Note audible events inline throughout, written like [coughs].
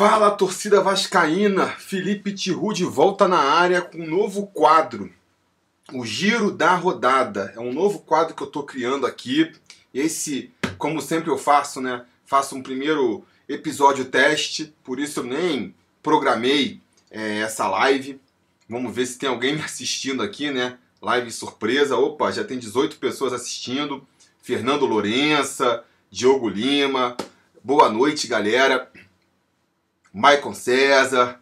Fala torcida vascaína, Felipe Tiru de volta na área com um novo quadro, o Giro da Rodada. É um novo quadro que eu estou criando aqui. Esse, como sempre eu faço, né? Faço um primeiro episódio teste, por isso eu nem programei é, essa live. Vamos ver se tem alguém me assistindo aqui, né? Live surpresa. Opa, já tem 18 pessoas assistindo. Fernando Lourença, Diogo Lima. Boa noite, galera. Maicon César.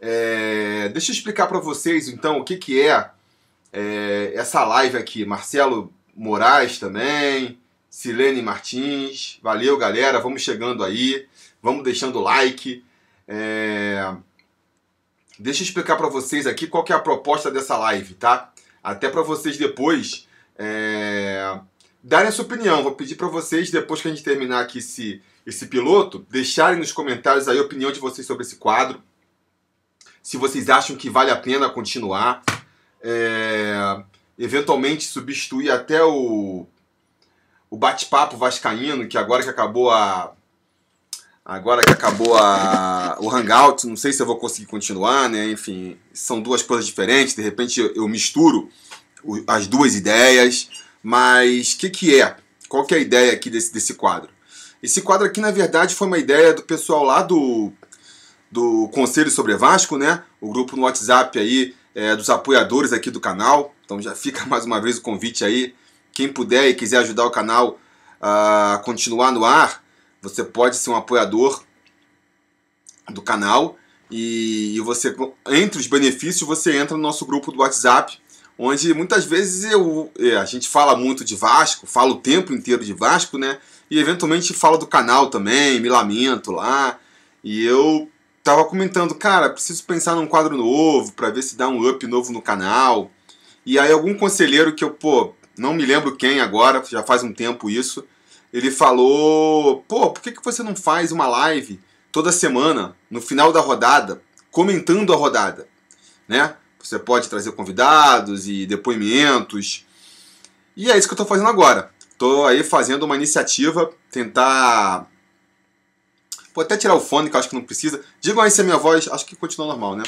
É, deixa eu explicar para vocês então o que, que é, é, essa live aqui. Marcelo Moraes também, Silene Martins. Valeu, galera. Vamos chegando aí. Vamos deixando like. É, deixa eu explicar para vocês aqui qual que é a proposta dessa live, tá? Até para vocês depois é, darem a sua opinião. Vou pedir para vocês, depois que a gente terminar aqui esse esse piloto, deixarem nos comentários aí a opinião de vocês sobre esse quadro. Se vocês acham que vale a pena continuar. É, eventualmente substituir até o, o bate-papo vascaíno, que agora que acabou a. Agora que acabou a, o Hangout, não sei se eu vou conseguir continuar, né? Enfim, são duas coisas diferentes. De repente eu, misturo as duas ideias. Mas o que, que é? Qual que é a ideia aqui desse, desse quadro? Esse quadro aqui, na verdade, foi uma ideia do pessoal lá do, do Conselho sobre Vasco, né? O grupo no WhatsApp aí é, dos apoiadores aqui do canal. Então já fica [laughs] mais uma vez o convite aí. Quem puder e quiser ajudar o canal a continuar no ar, você pode ser um apoiador do canal. E, e você, entre os benefícios, você entra no nosso grupo do WhatsApp, onde muitas vezes eu, é, a gente fala muito de Vasco, fala o tempo inteiro de Vasco, né? e eventualmente falo do canal também, me lamento lá. E eu tava comentando, cara, preciso pensar num quadro novo para ver se dá um up novo no canal. E aí algum conselheiro que eu, pô, não me lembro quem agora, já faz um tempo isso, ele falou, pô, por que, que você não faz uma live toda semana, no final da rodada, comentando a rodada, né? Você pode trazer convidados e depoimentos. E é isso que eu estou fazendo agora. Tô aí fazendo uma iniciativa, tentar. Vou até tirar o fone, que eu acho que não precisa. Digam aí se a minha voz. Acho que continua normal, né?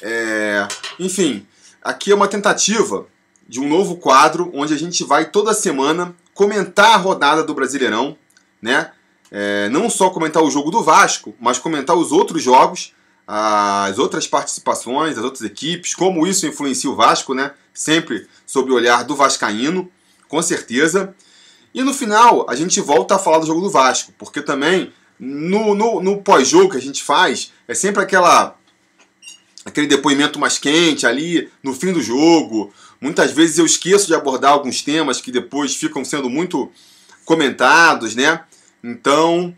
É... Enfim, aqui é uma tentativa de um novo quadro onde a gente vai toda semana comentar a rodada do Brasileirão, né? É, não só comentar o jogo do Vasco, mas comentar os outros jogos, as outras participações, as outras equipes, como isso influencia o Vasco, né? Sempre sob o olhar do Vascaíno, com certeza. E no final, a gente volta a falar do jogo do Vasco, porque também no, no, no pós-jogo que a gente faz, é sempre aquela aquele depoimento mais quente ali no fim do jogo. Muitas vezes eu esqueço de abordar alguns temas que depois ficam sendo muito comentados, né? Então,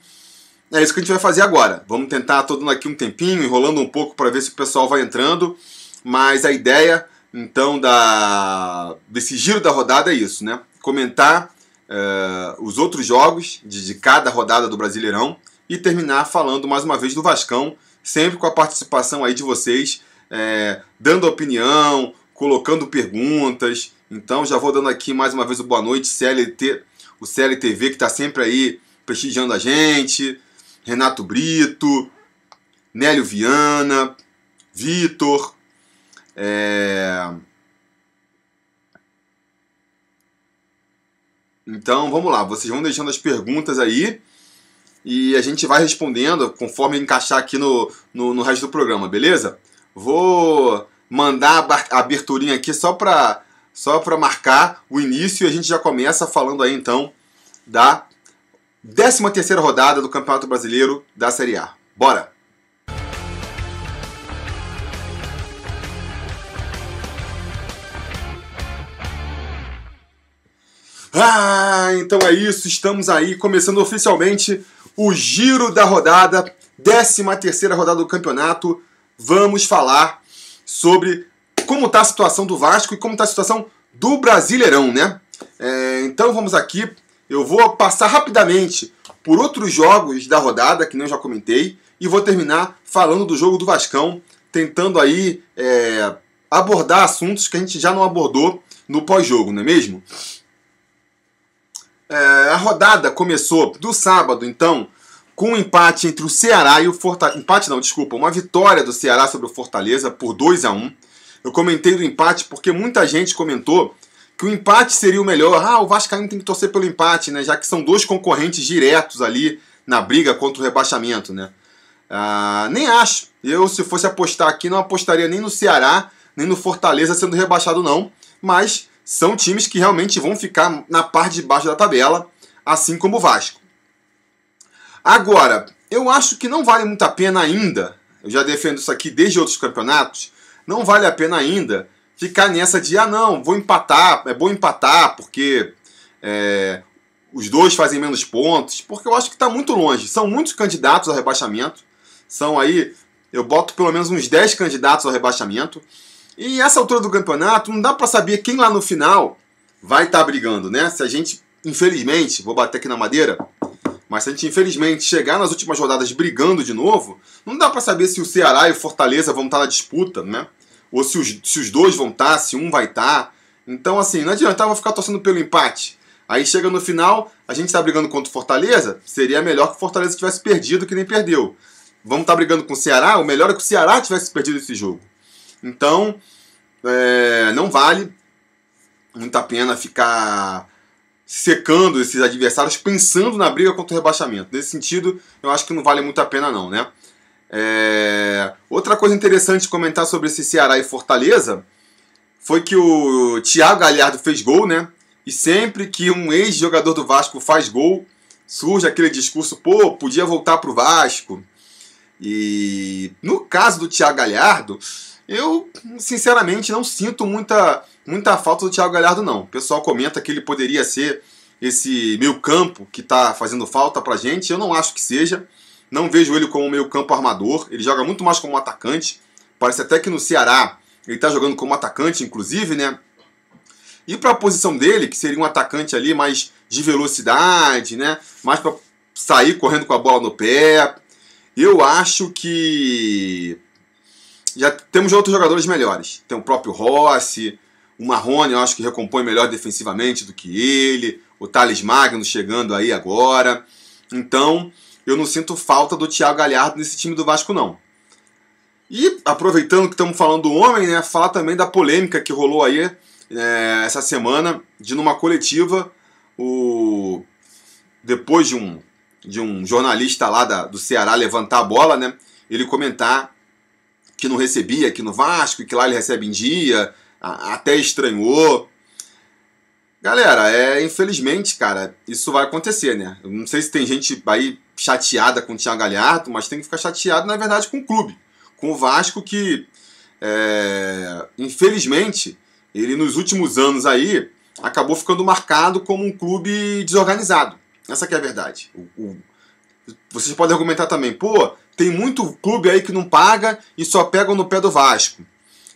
é isso que a gente vai fazer agora. Vamos tentar todo aqui um tempinho, enrolando um pouco para ver se o pessoal vai entrando. Mas a ideia, então, da desse giro da rodada é isso, né? Comentar uh, os outros jogos de, de cada rodada do Brasileirão e terminar falando mais uma vez do Vascão, sempre com a participação aí de vocês, é, dando opinião, colocando perguntas. Então já vou dando aqui mais uma vez o boa noite, CLT, o CLTV que está sempre aí prestigiando a gente, Renato Brito, Nélio Viana, Vitor, é, Então vamos lá, vocês vão deixando as perguntas aí e a gente vai respondendo conforme encaixar aqui no, no, no resto do programa, beleza? Vou mandar a aberturinha aqui só para só marcar o início e a gente já começa falando aí então da 13 terceira rodada do Campeonato Brasileiro da Série A. Bora! Ah, então é isso, estamos aí começando oficialmente o giro da rodada, 13 terceira rodada do campeonato. Vamos falar sobre como está a situação do Vasco e como está a situação do Brasileirão, né? É, então vamos aqui, eu vou passar rapidamente por outros jogos da rodada, que eu já comentei, e vou terminar falando do jogo do Vascão, tentando aí é, abordar assuntos que a gente já não abordou no pós-jogo, não é mesmo? É, a rodada começou do sábado, então, com um empate entre o Ceará e o Fortaleza. Empate não, desculpa, uma vitória do Ceará sobre o Fortaleza por 2 a 1 Eu comentei do empate porque muita gente comentou que o empate seria o melhor. Ah, o Vascaíno tem que torcer pelo empate, né? Já que são dois concorrentes diretos ali na briga contra o rebaixamento, né? Ah, nem acho. Eu, se fosse apostar aqui, não apostaria nem no Ceará, nem no Fortaleza sendo rebaixado, não. Mas são times que realmente vão ficar na parte de baixo da tabela, assim como o Vasco. Agora, eu acho que não vale muito a pena ainda, eu já defendo isso aqui desde outros campeonatos, não vale a pena ainda ficar nessa de, ah não, vou empatar, é bom empatar, porque é, os dois fazem menos pontos, porque eu acho que está muito longe. São muitos candidatos ao rebaixamento, são aí, eu boto pelo menos uns 10 candidatos ao rebaixamento, e essa altura do campeonato não dá para saber quem lá no final vai estar tá brigando, né? Se a gente, infelizmente, vou bater aqui na madeira, mas se a gente infelizmente chegar nas últimas rodadas brigando de novo, não dá para saber se o Ceará e o Fortaleza vão estar na disputa, né? Ou se os, se os dois vão estar, se um vai estar. Então, assim, não adiantava ficar torcendo pelo empate. Aí chega no final, a gente está brigando contra o Fortaleza, seria melhor que o Fortaleza tivesse perdido que nem perdeu. Vamos estar tá brigando com o Ceará, o melhor é que o Ceará tivesse perdido esse jogo. Então, é, não vale muito a pena ficar secando esses adversários, pensando na briga contra o rebaixamento. Nesse sentido, eu acho que não vale muito a pena não, né? É... Outra coisa interessante de comentar sobre esse Ceará e Fortaleza foi que o Thiago Galhardo fez gol, né? E sempre que um ex-jogador do Vasco faz gol, surge aquele discurso, pô, podia voltar pro Vasco. E no caso do Thiago Galhardo, eu sinceramente não sinto muita muita falta do Thiago Galhardo, não. O pessoal comenta que ele poderia ser esse meio campo que está fazendo falta pra gente. Eu não acho que seja. Não vejo ele como meio campo armador. Ele joga muito mais como atacante. Parece até que no Ceará ele está jogando como atacante, inclusive, né? E para a posição dele, que seria um atacante ali mais de velocidade, né? Mais para sair correndo com a bola no pé. Eu acho que já temos outros jogadores melhores. Tem o próprio Rossi, o Marrone, eu acho que recompõe melhor defensivamente do que ele. O Thales Magno chegando aí agora. Então, eu não sinto falta do Thiago Galhardo nesse time do Vasco, não. E, aproveitando que estamos falando do homem, né, falar também da polêmica que rolou aí é, essa semana, de numa coletiva, o depois de um, de um jornalista lá da, do Ceará levantar a bola, né, ele comentar que não recebia aqui no Vasco, que lá ele recebe em dia, até estranhou. Galera, é infelizmente, cara, isso vai acontecer, né? Eu não sei se tem gente aí chateada com o Thiago Galhardo, mas tem que ficar chateado, na verdade, com o clube. Com o Vasco que, é, infelizmente, ele nos últimos anos aí acabou ficando marcado como um clube desorganizado. Essa que é a verdade. O, o, vocês podem argumentar também, pô, tem muito clube aí que não paga e só pegam no pé do Vasco.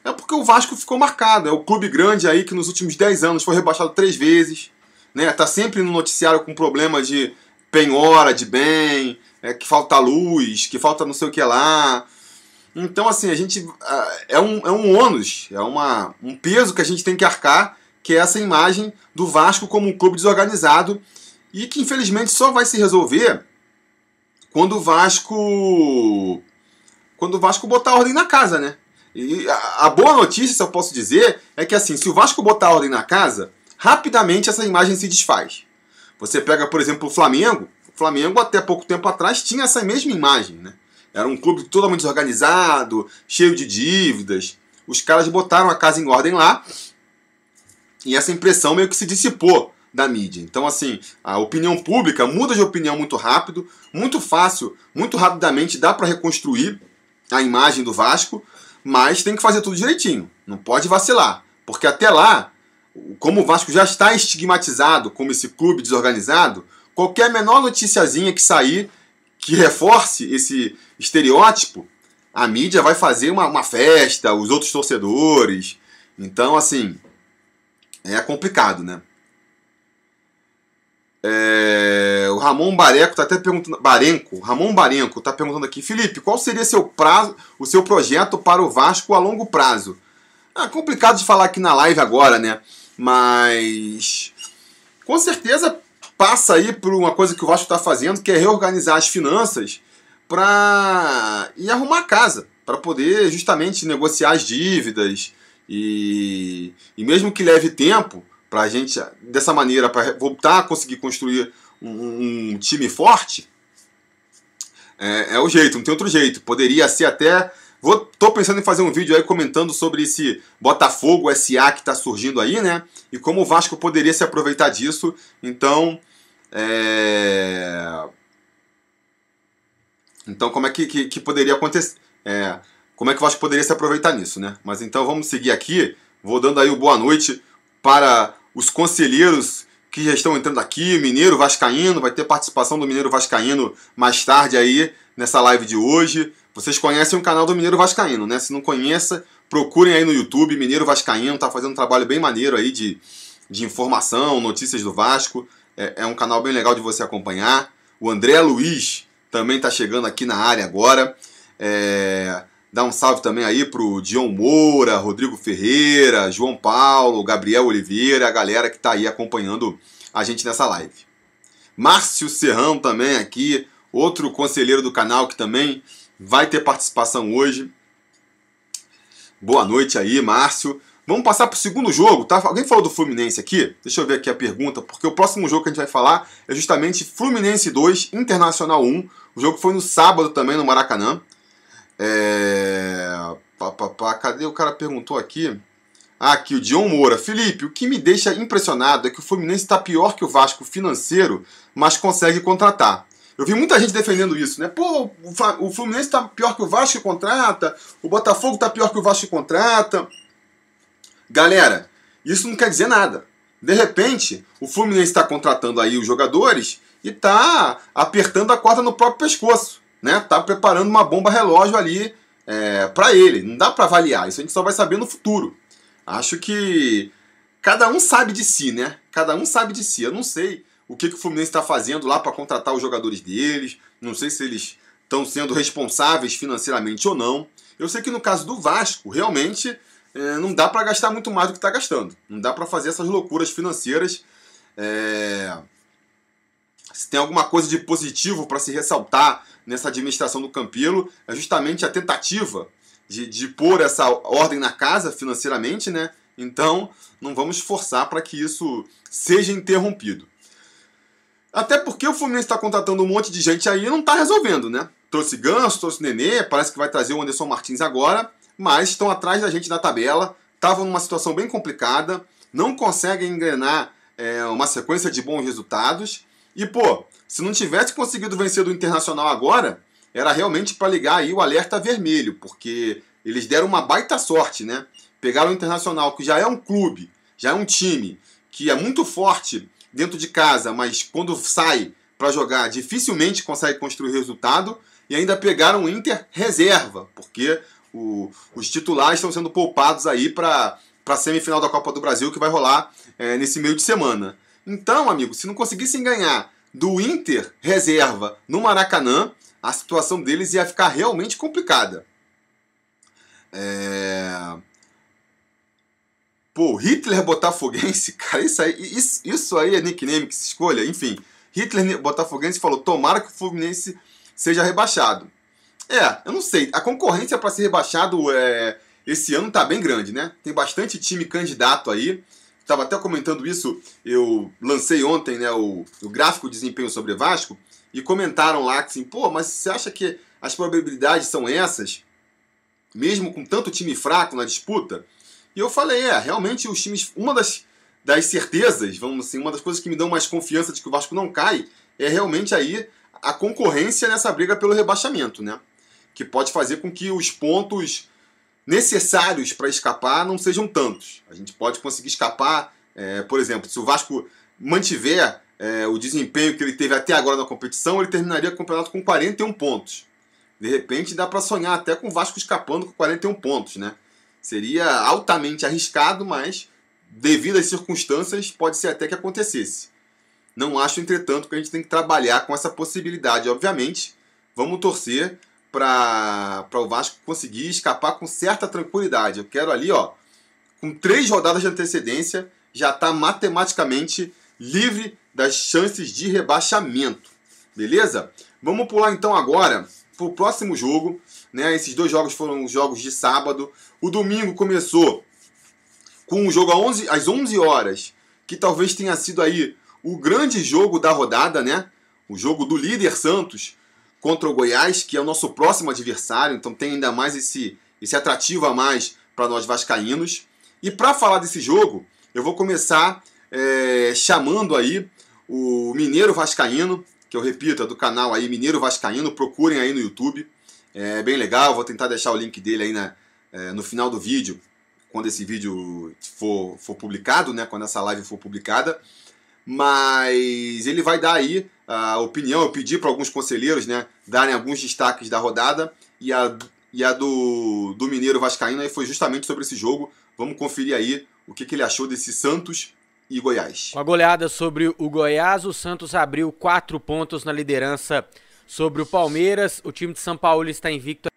É porque o Vasco ficou marcado. É o clube grande aí que nos últimos 10 anos foi rebaixado três vezes. Né? Tá sempre no noticiário com problema de penhora de bem, é, que falta luz, que falta não sei o que lá. Então, assim, a gente. É um, é um ônus, é uma, um peso que a gente tem que arcar, que é essa imagem do Vasco como um clube desorganizado e que infelizmente só vai se resolver quando o Vasco. Quando o Vasco botar ordem na casa, né? E a, a boa notícia, se eu posso dizer, é que assim, se o Vasco botar ordem na casa, rapidamente essa imagem se desfaz. Você pega, por exemplo, o Flamengo. O Flamengo, até pouco tempo atrás, tinha essa mesma imagem, né? Era um clube totalmente desorganizado, cheio de dívidas. Os caras botaram a casa em ordem lá e essa impressão meio que se dissipou da mídia. Então, assim, a opinião pública muda de opinião muito rápido, muito fácil, muito rapidamente dá para reconstruir a imagem do Vasco, mas tem que fazer tudo direitinho, não pode vacilar, porque até lá, como o Vasco já está estigmatizado como esse clube desorganizado, qualquer menor noticiazinha que sair que reforce esse estereótipo, a mídia vai fazer uma, uma festa, os outros torcedores. Então, assim, é complicado, né? É, o Ramon Bareco tá até perguntando. Barenco, Ramon Barenco tá perguntando aqui, Felipe, qual seria seu prazo, o seu projeto para o Vasco a longo prazo? É complicado de falar aqui na live agora, né? Mas com certeza passa aí por uma coisa que o Vasco está fazendo, que é reorganizar as finanças para ir arrumar a casa, para poder justamente negociar as dívidas e, e mesmo que leve tempo para a gente dessa maneira para voltar a conseguir construir um, um time forte é, é, o jeito, não tem outro jeito. Poderia ser até Vou, tô pensando em fazer um vídeo aí comentando sobre esse Botafogo SA que está surgindo aí, né? E como o Vasco poderia se aproveitar disso. Então, é... Então, como é que, que, que poderia acontecer? É... Como é que o Vasco poderia se aproveitar nisso, né? Mas então vamos seguir aqui. Vou dando aí o boa noite para os conselheiros que já estão entrando aqui. Mineiro Vascaíno, vai ter participação do Mineiro Vascaíno mais tarde aí nessa live de hoje. Vocês conhecem o canal do Mineiro Vascaíno, né? Se não conheça, procurem aí no YouTube, Mineiro Vascaíno, tá fazendo um trabalho bem maneiro aí de, de informação, notícias do Vasco. É, é um canal bem legal de você acompanhar. O André Luiz também tá chegando aqui na área agora. É, dá um salve também aí pro Dion Moura, Rodrigo Ferreira, João Paulo, Gabriel Oliveira, a galera que tá aí acompanhando a gente nessa live. Márcio Serrão também aqui, outro conselheiro do canal que também vai ter participação hoje. Boa noite aí, Márcio. Vamos passar para o segundo jogo, tá? Alguém falou do Fluminense aqui? Deixa eu ver aqui a pergunta, porque o próximo jogo que a gente vai falar é justamente Fluminense 2, Internacional 1. O jogo foi no sábado também, no Maracanã. É... Pá, pá, pá. Cadê o cara perguntou aqui? Ah, aqui o Dion Moura. Felipe, o que me deixa impressionado é que o Fluminense está pior que o Vasco financeiro, mas consegue contratar. Eu vi muita gente defendendo isso, né? Pô, o Fluminense tá pior que o Vasco contrata, o Botafogo tá pior que o Vasco contrata. Galera, isso não quer dizer nada. De repente, o Fluminense está contratando aí os jogadores e tá apertando a corda no próprio pescoço, né? Tá preparando uma bomba relógio ali é, para ele. Não dá para avaliar, isso a gente só vai saber no futuro. Acho que cada um sabe de si, né? Cada um sabe de si. Eu não sei o que, que o Fluminense está fazendo lá para contratar os jogadores deles. Não sei se eles estão sendo responsáveis financeiramente ou não. Eu sei que no caso do Vasco, realmente é, não dá para gastar muito mais do que está gastando. Não dá para fazer essas loucuras financeiras. É... Se tem alguma coisa de positivo para se ressaltar nessa administração do Campelo, é justamente a tentativa de, de pôr essa ordem na casa financeiramente, né? Então, não vamos forçar para que isso seja interrompido. Até porque o Fluminense está contratando um monte de gente aí e não está resolvendo, né? Trouxe Ganso, trouxe Nenê, parece que vai trazer o Anderson Martins agora, mas estão atrás da gente na tabela, estavam numa situação bem complicada, não conseguem engrenar é, uma sequência de bons resultados. E, pô, se não tivesse conseguido vencer do Internacional agora, era realmente para ligar aí o alerta vermelho, porque eles deram uma baita sorte, né? Pegaram o Internacional, que já é um clube, já é um time que é muito forte dentro de casa, mas quando sai para jogar dificilmente consegue construir resultado. E ainda pegaram o Inter reserva, porque o, os titulares estão sendo poupados aí para a semifinal da Copa do Brasil que vai rolar é, nesse meio de semana. Então, amigo, se não conseguissem ganhar do Inter reserva no Maracanã, a situação deles ia ficar realmente complicada. É... Pô, Hitler Botafoguense, [laughs] cara, isso aí, isso, isso aí é nickname que se escolha, enfim. Hitler Botafoguense falou: tomara que o Fluminense seja rebaixado. É, eu não sei. A concorrência para ser rebaixado é, esse ano tá bem grande, né? Tem bastante time candidato aí. Estava até comentando isso, eu lancei ontem né, o, o gráfico de desempenho sobre Vasco e comentaram lá que assim, pô, mas você acha que as probabilidades são essas? Mesmo com tanto time fraco na disputa? E eu falei, é, realmente os times. Uma das, das certezas, vamos assim, uma das coisas que me dão mais confiança de que o Vasco não cai é realmente aí a concorrência nessa briga pelo rebaixamento, né? Que pode fazer com que os pontos necessários para escapar não sejam tantos. A gente pode conseguir escapar, é, por exemplo, se o Vasco mantiver é, o desempenho que ele teve até agora na competição, ele terminaria o campeonato com 41 pontos. De repente dá para sonhar até com o Vasco escapando com 41 pontos, né? Seria altamente arriscado, mas devido às circunstâncias pode ser até que acontecesse. Não acho, entretanto, que a gente tem que trabalhar com essa possibilidade. Obviamente, vamos torcer para o Vasco conseguir escapar com certa tranquilidade. Eu quero ali, ó, com três rodadas de antecedência, já está matematicamente livre das chances de rebaixamento. Beleza? Vamos pular então agora para o próximo jogo. Né? Esses dois jogos foram jogos de sábado. O domingo começou com um jogo 11, às 11 horas, que talvez tenha sido aí o grande jogo da rodada, né? O jogo do líder Santos contra o Goiás, que é o nosso próximo adversário, então tem ainda mais esse, esse atrativo a mais para nós vascaínos. E para falar desse jogo, eu vou começar é, chamando aí o Mineiro Vascaíno, que eu repito, é do canal aí Mineiro Vascaíno, procurem aí no YouTube. É bem legal, vou tentar deixar o link dele aí na, é, no final do vídeo, quando esse vídeo for, for publicado, né, quando essa live for publicada. Mas ele vai dar aí a opinião, eu pedi para alguns conselheiros né, darem alguns destaques da rodada e a, e a do, do Mineiro Vascaíno aí foi justamente sobre esse jogo. Vamos conferir aí o que, que ele achou desse Santos e Goiás. Com a goleada sobre o Goiás, o Santos abriu quatro pontos na liderança sobre o Palmeiras. O time de São Paulo está invicto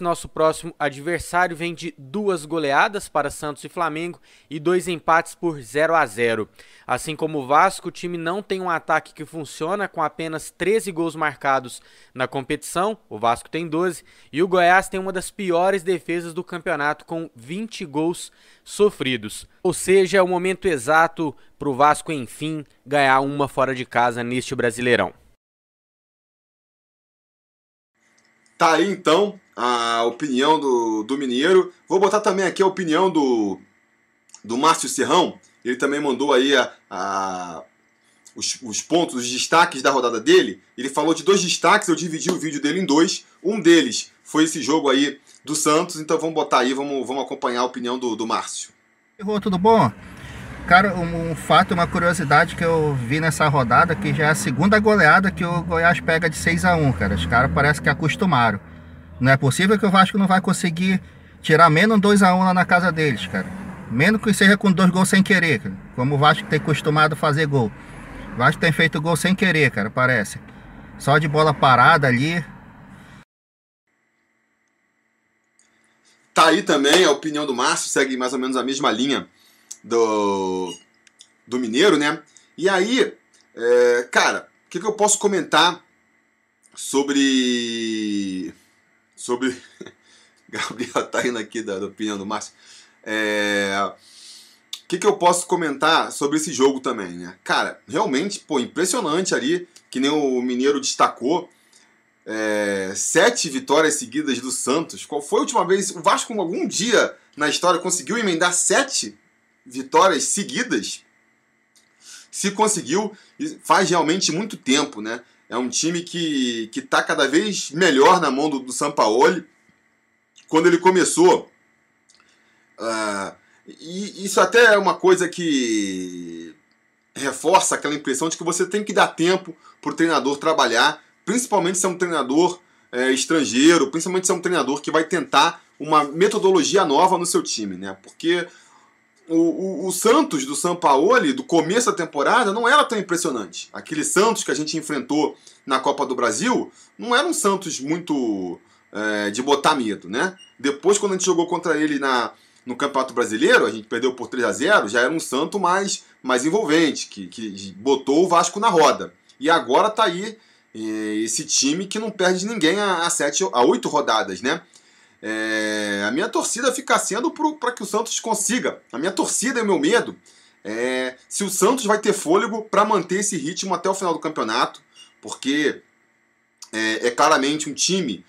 Nosso próximo adversário vem de duas goleadas para Santos e Flamengo e dois empates por 0 a 0. Assim como o Vasco, o time não tem um ataque que funciona com apenas 13 gols marcados na competição. O Vasco tem 12 e o Goiás tem uma das piores defesas do campeonato com 20 gols sofridos. Ou seja, é o momento exato para o Vasco enfim ganhar uma fora de casa neste Brasileirão. Tá aí então a opinião do, do Mineiro. Vou botar também aqui a opinião do, do Márcio Serrão. Ele também mandou aí a, a os, os, pontos, os destaques da rodada dele. Ele falou de dois destaques, eu dividi o vídeo dele em dois. Um deles foi esse jogo aí do Santos, então vamos botar aí, vamos, vamos acompanhar a opinião do, do Márcio. Tudo bom? Cara, um, um, fato, uma curiosidade que eu vi nessa rodada, que já é a segunda goleada que o Goiás pega de 6 a 1 cara. Os caras parece que acostumaram. Não é possível que o Vasco não vai conseguir tirar menos 2 a 1 lá na casa deles, cara. Menos que seja com dois gols sem querer, cara. Como o Vasco tem acostumado a fazer gol. O Vasco tem feito gol sem querer, cara, parece. Só de bola parada ali. Tá aí também a opinião do Márcio, segue mais ou menos a mesma linha do, do Mineiro, né? E aí, é, cara, o que, que eu posso comentar sobre. Sobre. [laughs] Gabriel tá indo aqui da, da opinião do Márcio. É, o que, que eu posso comentar sobre esse jogo também, né? Cara, realmente, pô, impressionante ali, que nem o Mineiro destacou. É, sete vitórias seguidas do Santos. Qual foi a última vez? O Vasco, algum dia na história, conseguiu emendar sete vitórias seguidas, se conseguiu, faz realmente muito tempo, né? É um time que está cada vez melhor na mão do, do Sampaoli. Quando ele começou, uh, e isso até é uma coisa que reforça aquela impressão de que você tem que dar tempo para o treinador trabalhar, principalmente se é um treinador é, estrangeiro, principalmente se é um treinador que vai tentar uma metodologia nova no seu time, né? Porque o, o, Santos do Sampaoli, do começo da temporada, não era tão impressionante. Aquele Santos que a gente enfrentou na Copa do Brasil não era um Santos muito é, de botar medo, né? Depois, quando a gente jogou contra ele na, no Campeonato Brasileiro, a gente perdeu por 3 a 0 já era um Santos mais, mais envolvente, que, que botou o Vasco na roda. E agora tá aí é, esse time que não perde ninguém a, a, sete, a oito rodadas, né? É, a minha torcida fica sendo para que o Santos consiga. A minha torcida e o meu medo é se o Santos vai ter fôlego para manter esse ritmo até o final do campeonato, porque é, é claramente um time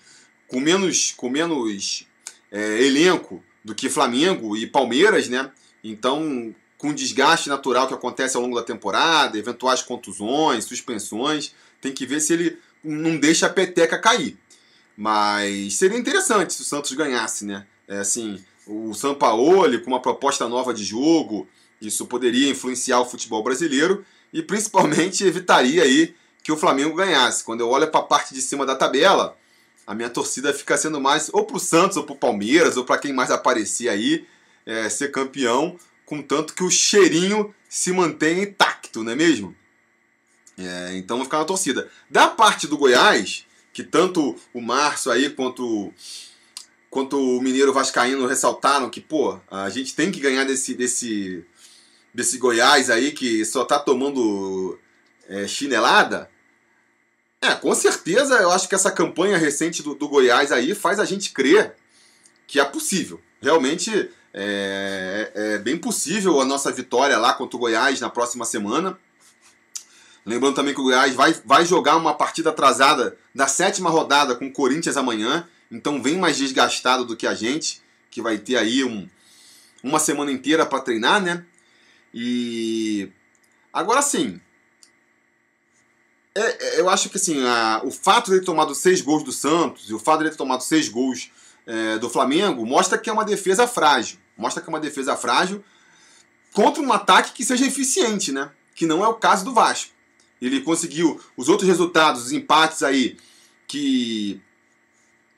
com menos, com menos é, elenco do que Flamengo e Palmeiras, né? Então, com o desgaste natural que acontece ao longo da temporada, eventuais contusões, suspensões, tem que ver se ele não deixa a peteca cair. Mas seria interessante se o Santos ganhasse, né? É, assim, o Sampaoli com uma proposta nova de jogo, isso poderia influenciar o futebol brasileiro e principalmente [laughs] evitaria aí que o Flamengo ganhasse. Quando eu olho para a parte de cima da tabela, a minha torcida fica sendo mais ou para o Santos ou para o Palmeiras ou para quem mais aparecer aí é, ser campeão, contanto que o cheirinho se mantenha intacto, não é mesmo? É, então vou ficar na torcida. Da parte do Goiás, que tanto o Márcio aí quanto quanto o Mineiro Vascaíno ressaltaram que, pô, a gente tem que ganhar desse, desse, desse Goiás aí que só tá tomando é, chinelada. É, com certeza eu acho que essa campanha recente do, do Goiás aí faz a gente crer que é possível. Realmente é, é, bem possível a nossa vitória lá contra o Goiás na próxima semana. Lembrando também que o Goiás vai, vai jogar uma partida atrasada da sétima rodada com o Corinthians amanhã. Então vem mais desgastado do que a gente, que vai ter aí um, uma semana inteira para treinar, né? E agora sim, é, é, eu acho que assim, a, o fato de ter tomado seis gols do Santos e o fato de ter tomado seis gols é, do Flamengo mostra que é uma defesa frágil. Mostra que é uma defesa frágil contra um ataque que seja eficiente, né? Que não é o caso do Vasco. Ele conseguiu os outros resultados, os empates aí que,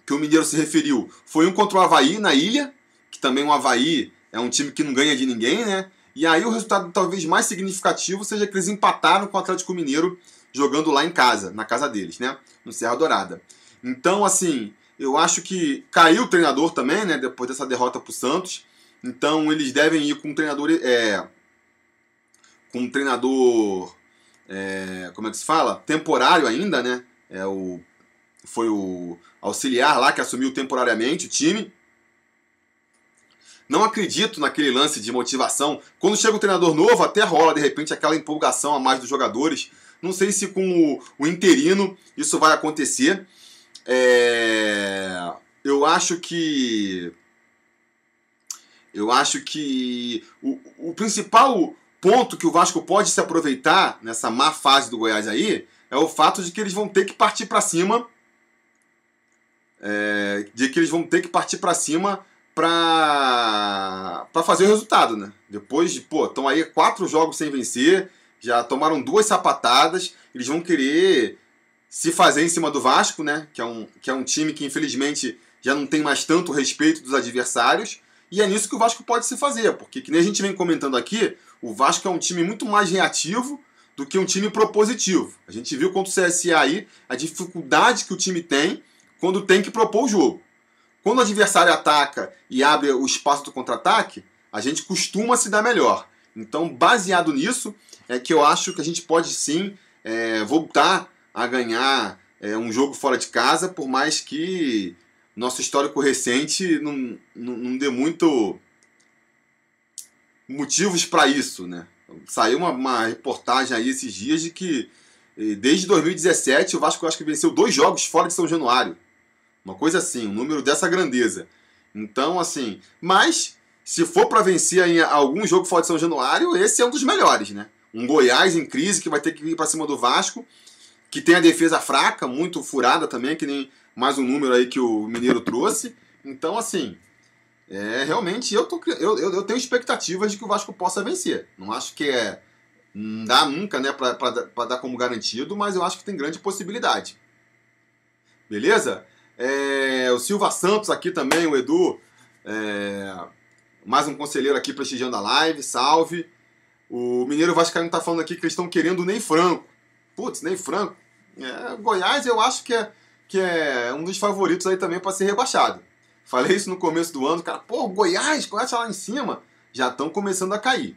que o Mineiro se referiu. Foi um contra o Havaí na ilha, que também o Havaí é um time que não ganha de ninguém, né? E aí o resultado talvez mais significativo seja que eles empataram com o Atlético Mineiro jogando lá em casa, na casa deles, né? No Serra Dourada. Então, assim, eu acho que caiu o treinador também, né? Depois dessa derrota para o Santos. Então eles devem ir com um treinador. É, com um treinador. É, como é que se fala? Temporário ainda, né? É o, foi o auxiliar lá que assumiu temporariamente o time. Não acredito naquele lance de motivação. Quando chega o treinador novo, até rola de repente aquela empolgação a mais dos jogadores. Não sei se com o, o interino isso vai acontecer. É, eu acho que eu acho que o, o principal ponto que o Vasco pode se aproveitar nessa má fase do Goiás aí é o fato de que eles vão ter que partir para cima. É, de que eles vão ter que partir para cima para fazer o resultado, né? Depois de, pô, estão aí quatro jogos sem vencer, já tomaram duas sapatadas, eles vão querer se fazer em cima do Vasco, né? Que é um, que é um time que infelizmente já não tem mais tanto respeito dos adversários. E é nisso que o Vasco pode se fazer, porque que nem a gente vem comentando aqui, o Vasco é um time muito mais reativo do que um time propositivo. A gente viu contra o CSA aí a dificuldade que o time tem quando tem que propor o jogo. Quando o adversário ataca e abre o espaço do contra-ataque, a gente costuma se dar melhor. Então, baseado nisso, é que eu acho que a gente pode sim é, voltar a ganhar é, um jogo fora de casa, por mais que nosso histórico recente não, não, não dê muito motivos para isso, né? Saiu uma, uma, reportagem aí esses dias de que eh, desde 2017 o Vasco acho que venceu dois jogos fora de São Januário. Uma coisa assim, um número dessa grandeza. Então, assim, mas se for para vencer em algum jogo fora de São Januário, esse é um dos melhores, né? Um Goiás em crise que vai ter que vir para cima do Vasco, que tem a defesa fraca, muito furada também, que nem mais um número aí que o Mineiro trouxe. Então, assim, é, realmente eu, tô, eu, eu, tenho expectativas de que o Vasco possa vencer. Não acho que é. Não dá nunca, né, para dar como garantido, mas eu acho que tem grande possibilidade. Beleza? É, o Silva Santos aqui também, o Edu. É, mais um conselheiro aqui prestigiando a live, salve. O Mineiro Vascaíno tá falando aqui que eles estão querendo o Ney Franco. Putz, Ney Franco. É, Goiás eu acho que é que é um dos favoritos aí também para ser rebaixado. Falei isso no começo do ano, cara, pô, Goiás, Goiás lá em cima, já estão começando a cair.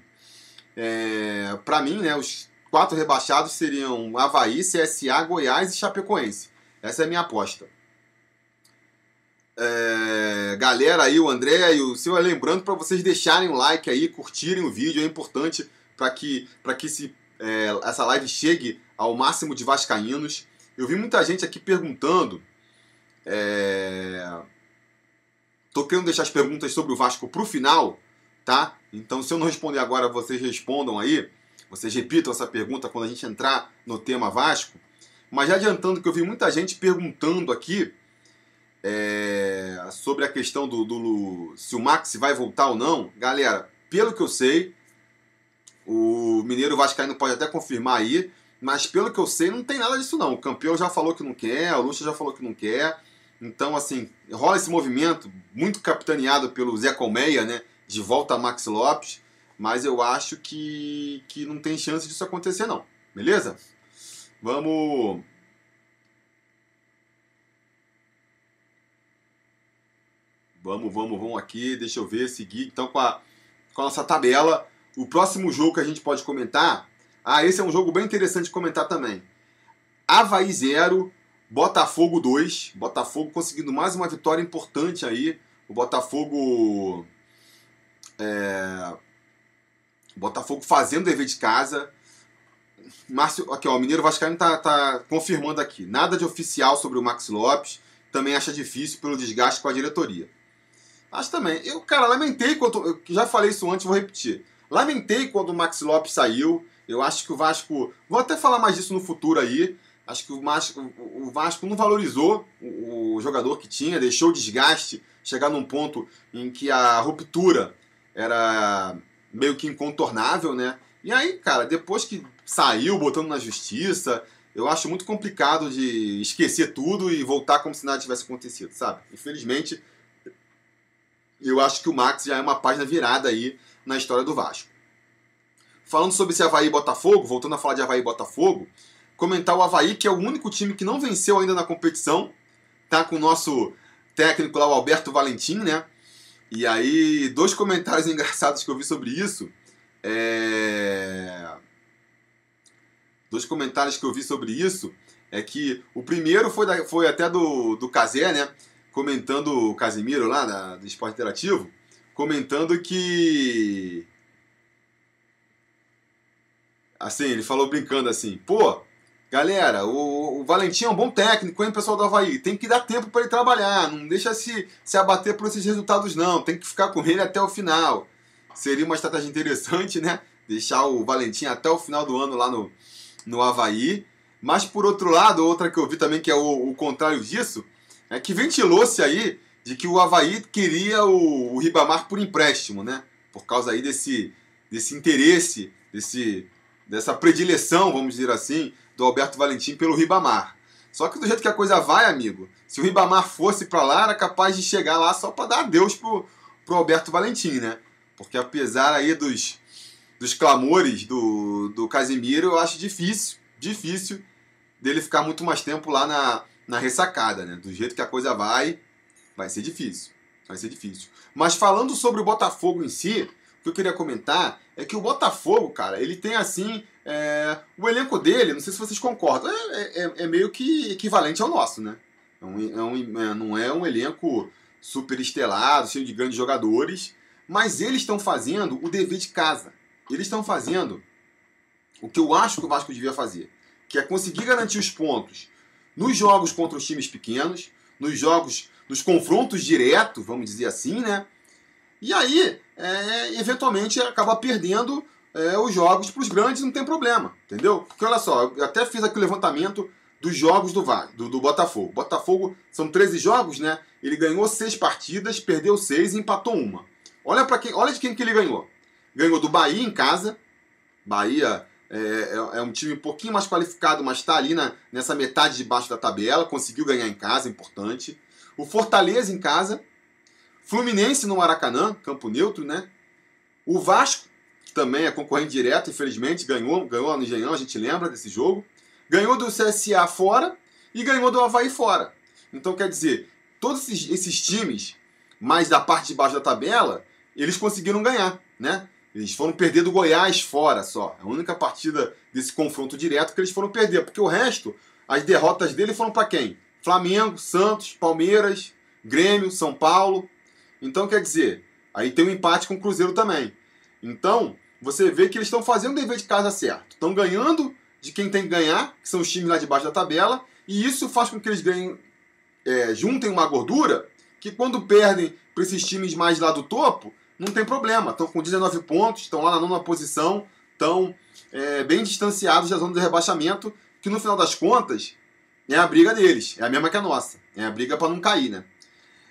É, para mim, né, os quatro rebaixados seriam Havaí, CSA, Goiás e Chapecoense. Essa é a minha aposta. É, galera aí, o André e o seu, lembrando para vocês deixarem um like aí, curtirem o vídeo, é importante para que, pra que se, é, essa live chegue ao máximo de vascaínos. Eu vi muita gente aqui perguntando. É... Tô querendo deixar as perguntas sobre o Vasco pro final, tá? Então, se eu não responder agora, vocês respondam aí. Vocês repitam essa pergunta quando a gente entrar no tema Vasco. Mas já adiantando que eu vi muita gente perguntando aqui é, sobre a questão do, do, se o Max vai voltar ou não. Galera, pelo que eu sei, o Mineiro Vascaíno pode até confirmar aí. Mas pelo que eu sei, não tem nada disso não. O campeão já falou que não quer, o Lucha já falou que não quer. Então, assim, rola esse movimento, muito capitaneado pelo Zé Colmeia, né? De volta a Max Lopes. Mas eu acho que, que não tem chance disso acontecer, não. Beleza? Vamos. Vamos, vamos, vamos aqui. Deixa eu ver, seguir então com a, com a nossa tabela. O próximo jogo que a gente pode comentar. Ah, esse é um jogo bem interessante de comentar também. Havaí 0, Botafogo 2. Botafogo conseguindo mais uma vitória importante aí. O Botafogo. É, Botafogo fazendo dever de casa. Márcio, aqui ó, o Mineiro Vascaíno tá, tá confirmando aqui. Nada de oficial sobre o Max Lopes. Também acha difícil pelo desgaste com a diretoria. Acho também. Eu, cara, lamentei quando. Eu já falei isso antes, vou repetir. Lamentei quando o Max Lopes saiu. Eu acho que o Vasco. Vou até falar mais disso no futuro aí. Acho que o Vasco, o Vasco não valorizou o, jogador que tinha, deixou o desgaste chegar num ponto em que a ruptura era meio que incontornável, né? E aí, cara, depois que saiu botando na justiça, eu acho muito complicado de esquecer tudo e voltar como se nada tivesse acontecido, sabe? Infelizmente, eu acho que o Max já é uma página virada aí na história do Vasco. Falando sobre esse Havaí e Botafogo, voltando a falar de Havaí e Botafogo, comentar o Havaí, que é o único time que não venceu ainda na competição, tá com o nosso técnico lá, o Alberto Valentim, né? E aí, dois comentários [laughs] engraçados que eu vi sobre isso. É... Dois comentários que eu vi sobre isso é que o primeiro foi, da, foi até do, do Casé, né? Comentando o Casimiro lá do Esporte Interativo, comentando que. Assim, ele falou brincando assim: pô, Galera, o, o Valentim é um bom técnico, hein, pessoal do Havaí? Tem que dar tempo para ele trabalhar, não deixa se, se abater por esses resultados, não. Tem que ficar com ele até o final. Seria uma estratégia interessante, né? Deixar o Valentim até o final do ano lá no, no Havaí. Mas, por outro lado, outra que eu vi também que é o, o contrário disso, é que ventilou-se aí de que o Havaí queria o, o Ribamar por empréstimo, né? Por causa aí desse, desse interesse, desse, dessa predileção, vamos dizer assim, do Alberto Valentim pelo Ribamar. Só que do jeito que a coisa vai, amigo, se o Ribamar fosse para lá, era capaz de chegar lá só para dar adeus pro, pro Alberto Valentim, né? Porque apesar aí dos, dos clamores do, do Casimiro, eu acho difícil, difícil dele ficar muito mais tempo lá na, na ressacada, né? Do jeito que a coisa vai, vai ser difícil. Vai ser difícil. Mas falando sobre o Botafogo em si, o que eu queria comentar é que o Botafogo, cara, ele tem assim. É, o elenco dele, não sei se vocês concordam, é, é, é meio que equivalente ao nosso, né? É um, é um, é, não é um elenco super estelado, cheio de grandes jogadores, mas eles estão fazendo o dever de casa. Eles estão fazendo o que eu acho que o Vasco devia fazer, que é conseguir garantir os pontos nos jogos contra os times pequenos, nos jogos, nos confrontos diretos, vamos dizer assim, né? E aí, é, eventualmente, acaba perdendo é, os jogos para os grandes, não tem problema, entendeu? Porque olha só, eu até fiz aqui o levantamento dos jogos do, do, do Botafogo. Botafogo são 13 jogos, né? Ele ganhou 6 partidas, perdeu 6 e empatou uma. Olha para quem, olha de quem que ele ganhou. Ganhou do Bahia em casa. Bahia é, é, é um time um pouquinho mais qualificado, mas está ali na, nessa metade de baixo da tabela. Conseguiu ganhar em casa, importante. O Fortaleza em casa. Fluminense no Maracanã, campo neutro, né? O Vasco, também é concorrente direto, infelizmente, ganhou, ganhou no Engenhão, a gente lembra desse jogo. Ganhou do CSA fora e ganhou do Havaí fora. Então, quer dizer, todos esses, esses times, mais da parte de baixo da tabela, eles conseguiram ganhar, né? Eles foram perder do Goiás fora só. A única partida desse confronto direto que eles foram perder, porque o resto, as derrotas dele foram para quem? Flamengo, Santos, Palmeiras, Grêmio, São Paulo. Então, quer dizer, aí tem um empate com o Cruzeiro também. Então, você vê que eles estão fazendo o dever de casa certo. Estão ganhando de quem tem que ganhar, que são os times lá de baixo da tabela, e isso faz com que eles ganhem, é, juntem uma gordura que quando perdem para esses times mais lá do topo, não tem problema. Estão com 19 pontos, estão lá na nona posição, estão é, bem distanciados da zona de rebaixamento, que no final das contas é a briga deles, é a mesma que a nossa. É a briga para não cair, né?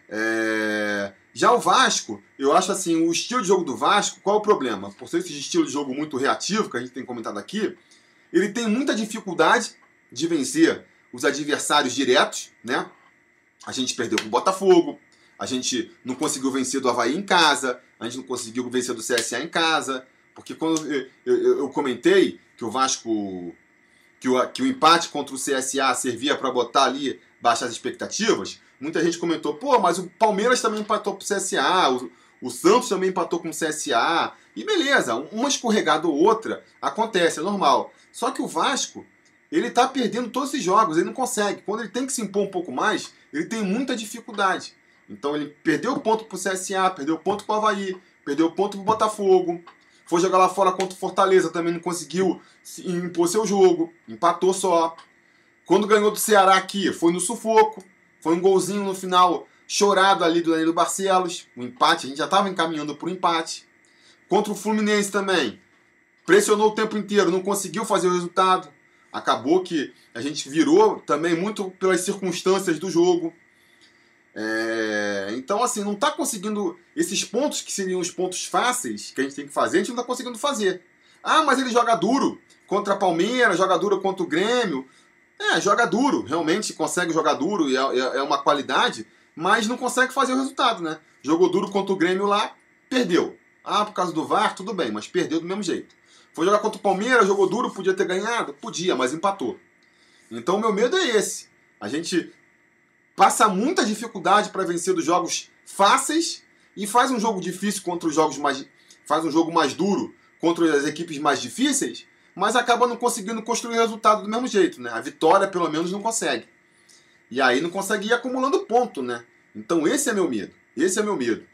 É... Já o Vasco, eu acho assim, o estilo de jogo do Vasco, qual é o problema? Por ser esse estilo de jogo muito reativo, que a gente tem comentado aqui, ele tem muita dificuldade de vencer os adversários diretos, né? A gente perdeu com o Botafogo, a gente não conseguiu vencer do Havaí em casa, a gente não conseguiu vencer do CSA em casa, porque quando eu, eu, eu comentei que o Vasco, que o, que o empate contra o CSA servia para botar ali baixar as expectativas, muita gente comentou, pô, mas o Palmeiras também empatou pro CSA, o, o Santos também empatou com o CSA. E beleza, uma escorregada ou outra acontece, é normal. Só que o Vasco, ele tá perdendo todos esses jogos, ele não consegue. Quando ele tem que se impor um pouco mais, ele tem muita dificuldade. Então ele perdeu ponto pro CSA, perdeu ponto pro Havaí, perdeu ponto pro Botafogo. Foi jogar lá fora contra o Fortaleza, também não conseguiu impor seu jogo, empatou só. Quando ganhou do Ceará aqui, foi no sufoco, foi um golzinho no final chorado ali do Danilo Barcelos, o um empate, a gente já estava encaminhando para o empate. Contra o Fluminense também, pressionou o tempo inteiro, não conseguiu fazer o resultado. Acabou que a gente virou também muito pelas circunstâncias do jogo. É... Então, assim, não está conseguindo. Esses pontos que seriam os pontos fáceis que a gente tem que fazer, a gente não está conseguindo fazer. Ah, mas ele joga duro contra a Palmeiras, joga duro contra o Grêmio. É, joga duro, realmente consegue jogar duro e é, é, é uma qualidade, mas não consegue fazer o resultado, né? Jogou duro contra o Grêmio lá, perdeu. Ah, por causa do VAR, tudo bem, mas perdeu do mesmo jeito. Foi jogar contra o Palmeiras, jogou duro, podia ter ganhado? Podia, mas empatou. Então o meu medo é esse. A gente passa muita dificuldade para vencer dos jogos fáceis e faz um jogo difícil contra os jogos mais. faz um jogo mais duro contra as equipes mais difíceis, mas acaba não conseguindo construir resultado do mesmo jeito, né? A vitória, pelo menos, não consegue. E aí não consegue ir acumulando ponto, né? Então esse é meu medo. Esse é meu medo.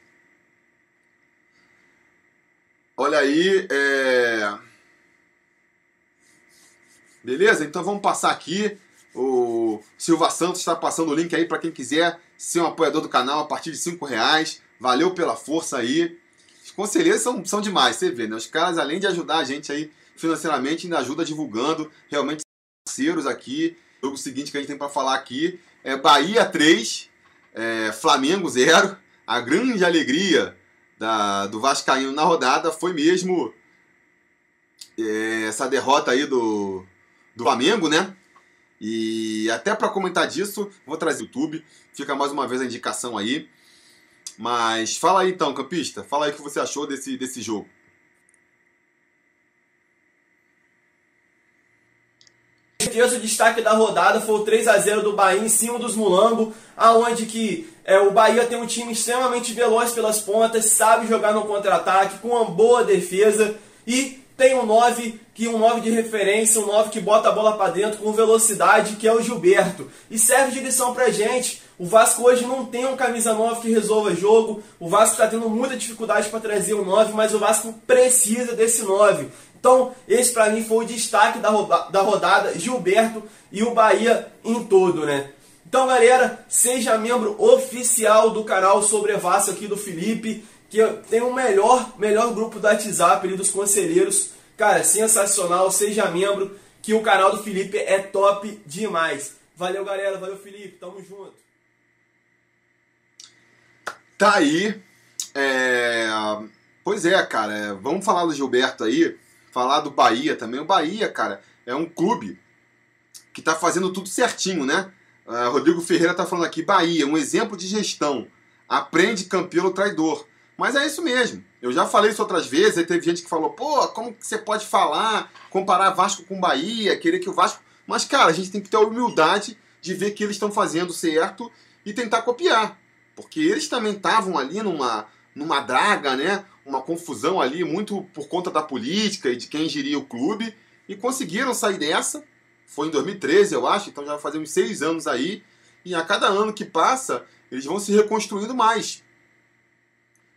Olha aí, é... Beleza? Então vamos passar aqui. O Silva Santos está passando o link aí para quem quiser ser um apoiador do canal a partir de 5 reais. Valeu pela força aí. Os conselheiros são, são demais, você vê, né? Os caras, além de ajudar a gente aí financeiramente, ainda ajuda divulgando. Realmente parceiros aqui. O jogo seguinte que a gente tem para falar aqui é Bahia 3, é, Flamengo 0. A grande alegria da, do Vascaíno na rodada foi mesmo é, essa derrota aí do, do Flamengo, né? E até para comentar disso, vou trazer o YouTube. Fica mais uma vez a indicação aí. Mas fala aí então, campista. Fala aí o que você achou desse, desse jogo. Certeza o destaque da rodada foi o 3 a 0 do Bahia em cima dos Mulambo, aonde que é, o Bahia tem um time extremamente veloz pelas pontas, sabe jogar no contra-ataque, com uma boa defesa e tem um 9 que um 9 de referência, um 9 que bota a bola para dentro com velocidade, que é o Gilberto. E serve de lição pra gente. O Vasco hoje não tem um camisa 9 que resolva jogo. O Vasco está tendo muita dificuldade para trazer um 9, mas o Vasco precisa desse 9. Então, esse para mim foi o destaque da, da rodada, Gilberto e o Bahia em todo, né? Então, galera, seja membro oficial do canal Sobre Vasco aqui do Felipe que tem o melhor, melhor grupo do WhatsApp ali dos conselheiros. Cara, sensacional, seja membro, que o canal do Felipe é top demais. Valeu, galera, valeu, Felipe, tamo junto. Tá aí. É... Pois é, cara, é, vamos falar do Gilberto aí, falar do Bahia também. O Bahia, cara, é um clube que tá fazendo tudo certinho, né? Uh, Rodrigo Ferreira tá falando aqui, Bahia, um exemplo de gestão. Aprende campeão traidor. Mas é isso mesmo. Eu já falei isso outras vezes, aí teve gente que falou, pô, como que você pode falar, comparar Vasco com Bahia, querer que o Vasco. Mas, cara, a gente tem que ter a humildade de ver que eles estão fazendo certo e tentar copiar. Porque eles também estavam ali numa, numa draga, né? Uma confusão ali, muito por conta da política e de quem geria o clube. E conseguiram sair dessa. Foi em 2013, eu acho, então já uns seis anos aí. E a cada ano que passa, eles vão se reconstruindo mais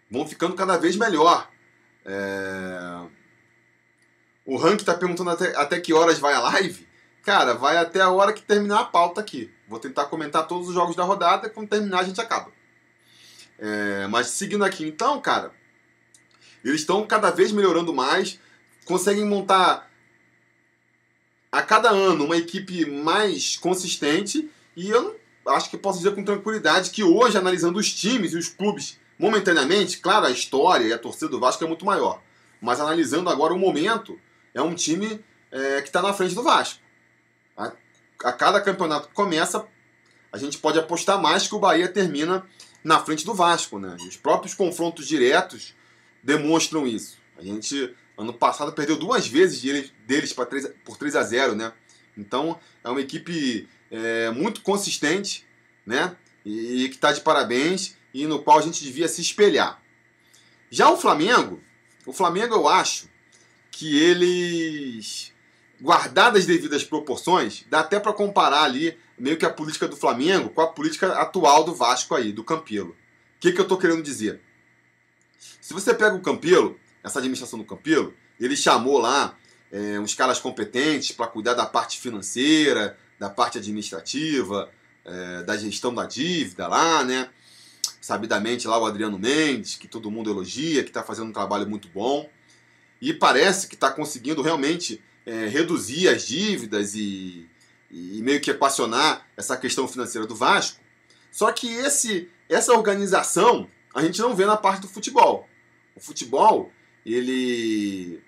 vão ficando cada vez melhor. É... O Rank está perguntando até, até que horas vai a live. Cara, vai até a hora que terminar a pauta aqui. Vou tentar comentar todos os jogos da rodada. Quando terminar, a gente acaba. É... Mas seguindo aqui, então, cara, eles estão cada vez melhorando mais. Conseguem montar a cada ano uma equipe mais consistente. E eu acho que posso dizer com tranquilidade que hoje, analisando os times e os clubes Momentaneamente, claro, a história e a torcida do Vasco é muito maior. Mas analisando agora o momento, é um time é, que está na frente do Vasco. A, a, cada campeonato que começa, a gente pode apostar mais que o Bahia termina na frente do Vasco. Né? os próprios confrontos diretos demonstram isso. A gente, ano passado, perdeu duas vezes deles, deles 3, por 3 a 0 né? Então, é uma equipe é, muito consistente, né? e que está de parabéns e no qual a gente devia se espelhar. Já o Flamengo, o Flamengo eu acho que eles, guardadas as devidas proporções, dá até para comparar ali meio que a política do Flamengo com a política atual do Vasco aí, do Campelo. O que, que eu estou querendo dizer? Se você pega o Campelo, essa administração do Campelo, ele chamou lá é, uns caras competentes para cuidar da parte financeira, da parte administrativa, é, da gestão da dívida lá, né? Sabidamente lá o Adriano Mendes, que todo mundo elogia, que está fazendo um trabalho muito bom. E parece que está conseguindo realmente é, reduzir as dívidas e, e meio que equacionar essa questão financeira do Vasco. Só que esse, essa organização a gente não vê na parte do futebol. O futebol, ele.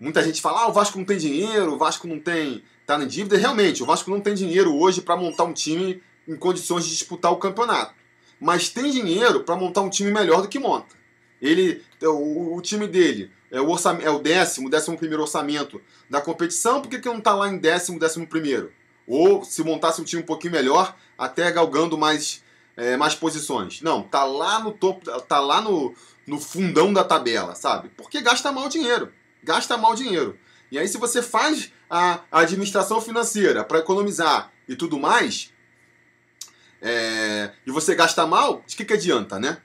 Muita gente fala, ah, o Vasco não tem dinheiro, o Vasco não tem. tá na dívida. Realmente, o Vasco não tem dinheiro hoje para montar um time em condições de disputar o campeonato. Mas tem dinheiro para montar um time melhor do que monta. Ele, o, o time dele é o, é o décimo, décimo primeiro orçamento da competição, por que, que não está lá em décimo, décimo primeiro? Ou se montasse um time um pouquinho melhor, até galgando mais, é, mais posições. Não, tá lá no topo, tá lá no, no fundão da tabela, sabe? Porque gasta mal dinheiro. Gasta mal dinheiro. E aí, se você faz a, administração financeira para economizar e tudo mais, é, e você gasta mal, de que, que adianta, né?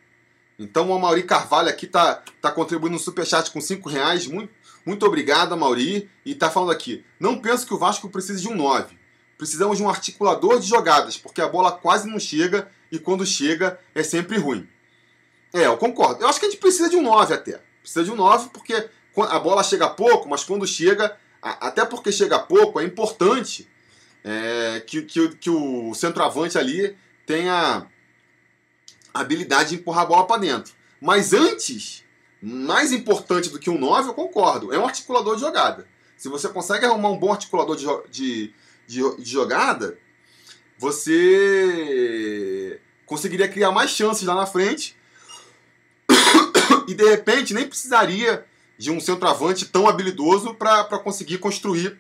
Então o Mauri Carvalho aqui tá, tá contribuindo no Superchat com 5 reais. Muito, muito obrigado, Mauri. E tá falando aqui. Não penso que o Vasco precise de um 9. Precisamos de um articulador de jogadas, porque a bola quase não chega e quando chega é sempre ruim. É, eu concordo. Eu acho que a gente precisa de um 9 até. Precisa de um 9 porque a bola chega pouco, mas quando chega, até porque chega pouco, é importante é, que, que, que o centroavante ali tenha habilidade de empurrar a bola para dentro. Mas antes, mais importante do que um 9, eu concordo, é um articulador de jogada. Se você consegue arrumar um bom articulador de, de, de, de jogada, você conseguiria criar mais chances lá na frente [coughs] e de repente nem precisaria de um centroavante tão habilidoso para conseguir construir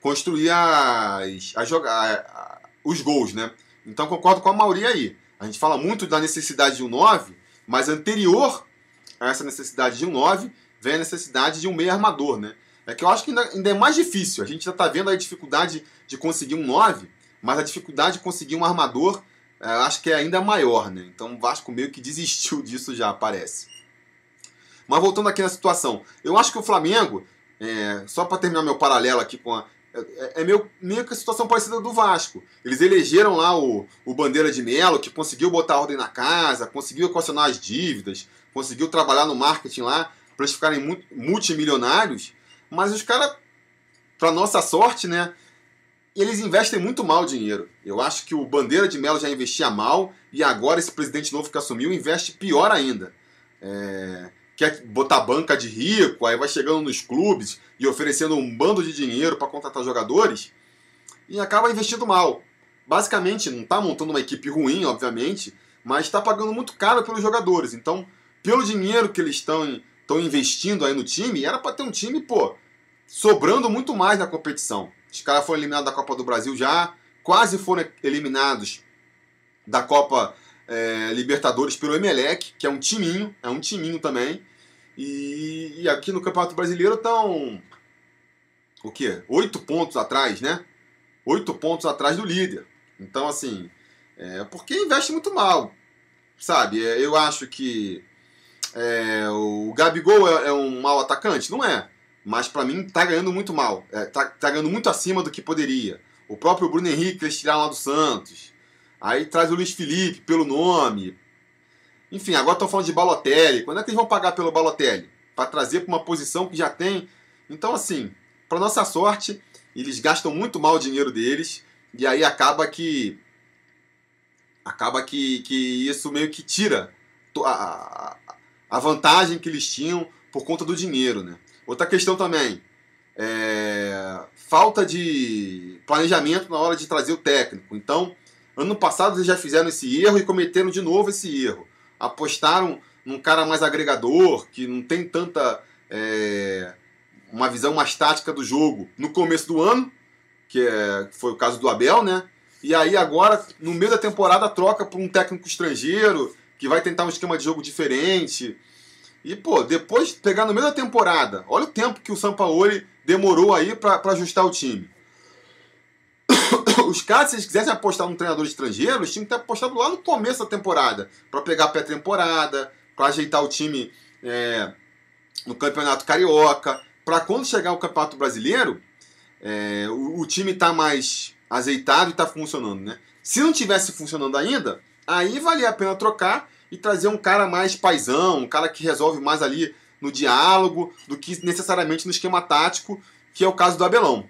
construir as, as jogar, os gols, né? Então concordo com a maioria aí. A gente fala muito da necessidade de um 9, mas anterior a essa necessidade de um 9 vem a necessidade de um meio armador, né? É que eu acho que ainda, ainda é mais difícil. A gente já está vendo a dificuldade de conseguir um 9, mas a dificuldade de conseguir um armador é, eu acho que é ainda maior, né? Então o Vasco meio que desistiu [laughs] disso já, parece. Mas voltando aqui na situação, eu acho que o Flamengo, é, só para terminar meu paralelo aqui com a, é, é meio, meio que a situação parecida do Vasco. Eles elegeram lá o, o Bandeira de Melo, que conseguiu botar ordem na casa, conseguiu equacionar as dívidas, conseguiu trabalhar no marketing lá para eles ficarem multimilionários. Mas os caras, para nossa sorte, né? Eles investem muito mal o dinheiro. Eu acho que o Bandeira de Melo já investia mal e agora esse presidente novo que assumiu investe pior ainda. É, quer botar banca de rico, aí vai chegando nos clubes e oferecendo um bando de dinheiro para contratar jogadores e acaba investindo mal. Basicamente, não está montando uma equipe ruim, obviamente, mas está pagando muito caro pelos jogadores. Então, pelo dinheiro que eles estão investindo aí no time, era para ter um time, pô, sobrando muito mais na competição. Os caras foram eliminados da Copa do Brasil já, quase foram eliminados da Copa é, Libertadores pelo Emelec, que é um timinho, é um timinho também. E, e aqui no Campeonato Brasileiro estão o quê? Oito pontos atrás, né? Oito pontos atrás do líder. Então, assim, é porque investe muito mal, sabe? É, eu acho que é, o Gabigol é, é, um mau atacante? Não é. Mas para mim tá ganhando muito mal. É, tá, tá ganhando muito acima do que poderia. O próprio Bruno Henrique, eles tiraram lá do Santos. Aí traz o Luiz Felipe pelo nome. Enfim, agora estão falando de Balotelli. Quando é que eles vão pagar pelo Balotelli? Para trazer para uma posição que já tem. Então, assim, para nossa sorte, eles gastam muito mal o dinheiro deles. E aí acaba que. Acaba que, que isso meio que tira a, a vantagem que eles tinham por conta do dinheiro, né? Outra questão também. É, falta de planejamento na hora de trazer o técnico. Então, Ano passado eles já fizeram esse erro e cometeram de novo esse erro. Apostaram num cara mais agregador, que não tem tanta. É, uma visão mais tática do jogo no começo do ano, que é, foi o caso do Abel, né? E aí agora, no meio da temporada, troca por um técnico estrangeiro que vai tentar um esquema de jogo diferente. E, pô, depois de pegar no meio da temporada, olha o tempo que o Sampaoli demorou aí para ajustar o time. [coughs] Os caras, se eles quisessem apostar num treinador estrangeiro, eles tinham que ter apostado lá no começo da temporada, para pegar pré-temporada, para ajeitar o time é, no Campeonato Carioca, para quando chegar o Campeonato Brasileiro, é, o, o, time tá mais azeitado e tá funcionando, né? Se não tivesse funcionando ainda, aí valia a pena trocar e trazer um cara mais paisão, um cara que resolve mais ali no diálogo do que necessariamente no esquema tático, que é o caso do Abelão.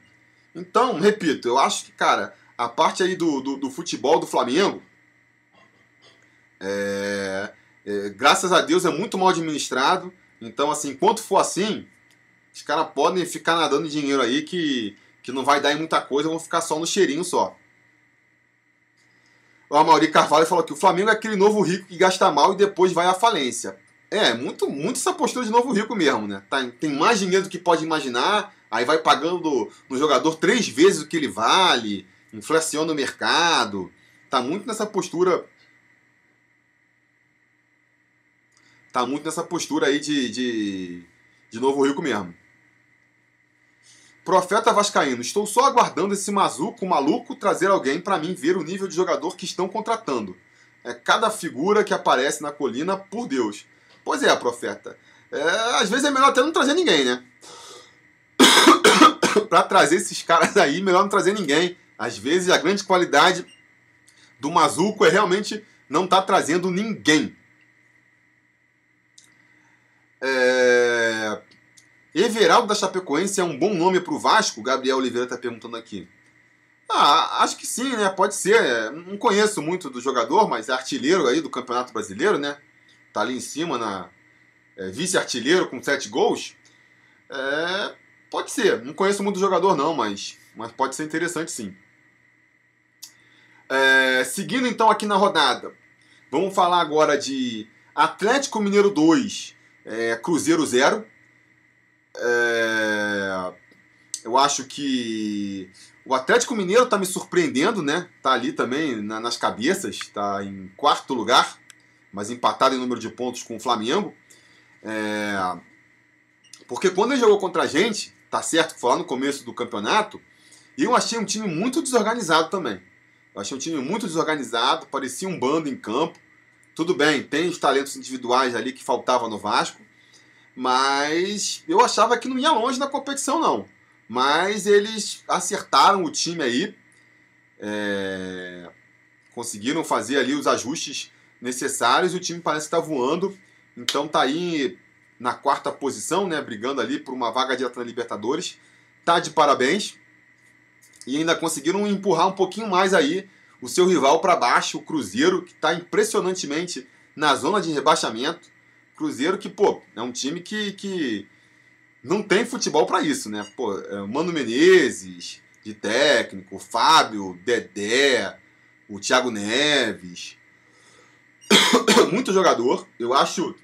Então, repito, eu acho que, cara, a parte aí do, do, do futebol do Flamengo, é, é, graças a Deus é muito mal administrado. Então, assim, enquanto for assim, os caras podem ficar nadando dinheiro aí que, que não vai dar em muita coisa, vão ficar só no cheirinho só. O Amaury Carvalho falou que o Flamengo é aquele novo rico que gasta mal e depois vai à falência. É, muito, muito essa postura de novo rico mesmo, né? Tá, tem mais dinheiro do que pode imaginar, aí vai pagando no jogador três vezes o que ele vale, inflaciona o mercado. Tá muito nessa postura. Tá muito nessa postura aí de, de, de novo rico mesmo. Profeta Vascaíno, estou só aguardando esse mazuco maluco trazer alguém para mim ver o nível de jogador que estão contratando. É cada figura que aparece na colina, por Deus. Pois é, profeta. É, às vezes é melhor até não trazer ninguém, né? [coughs] para trazer esses caras aí, melhor não trazer ninguém. Às vezes a grande qualidade do Mazuco é realmente não estar tá trazendo ninguém. É... Everaldo da Chapecoense é um bom nome para o Vasco? Gabriel Oliveira está perguntando aqui. Ah, acho que sim, né? Pode ser. Não conheço muito do jogador, mas é artilheiro aí do Campeonato Brasileiro, né? Tá ali em cima na é, vice-artilheiro com sete gols. É, pode ser. Não conheço muito do jogador não, mas, mas pode ser interessante sim. É, seguindo então aqui na rodada, vamos falar agora de Atlético Mineiro 2, é, Cruzeiro 0. É, eu acho que o Atlético Mineiro está me surpreendendo, né? Tá ali também na, nas cabeças, está em quarto lugar, mas empatado em número de pontos com o Flamengo. É, porque quando ele jogou contra a gente, tá certo que foi lá no começo do campeonato, eu achei um time muito desorganizado também. Eu achei um time muito desorganizado, parecia um bando em campo. Tudo bem, tem os talentos individuais ali que faltava no Vasco, mas eu achava que não ia longe na competição, não. Mas eles acertaram o time aí, é... conseguiram fazer ali os ajustes necessários o time parece estar tá voando. Então tá aí na quarta posição, né, brigando ali por uma vaga direta na Libertadores. Tá de parabéns. E ainda conseguiram empurrar um pouquinho mais aí o seu rival para baixo, o Cruzeiro, que está impressionantemente na zona de rebaixamento. Cruzeiro que, pô, é um time que, que não tem futebol para isso, né? Pô, é, Mano Menezes, de técnico, Fábio, Dedé, o Thiago Neves. [coughs] Muito jogador. Eu acho.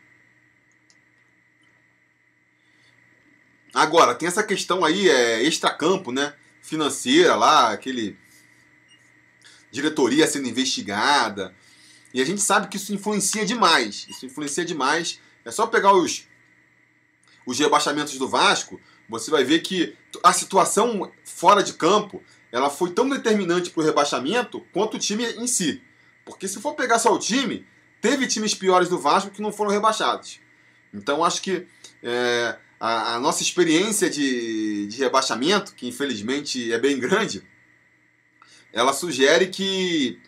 Agora, tem essa questão aí, é, extracampo, né? Financeira lá, aquele. Diretoria sendo investigada. E a gente sabe que isso influencia demais. Isso influencia demais é só pegar os, os rebaixamentos do Vasco, você vai ver que a situação fora de campo ela foi tão determinante para o rebaixamento quanto o time em si. Porque se for pegar só o time, teve times piores do Vasco que não foram rebaixados. Então acho que é, a, a, nossa experiência de, de rebaixamento, que infelizmente é bem grande, ela sugere que,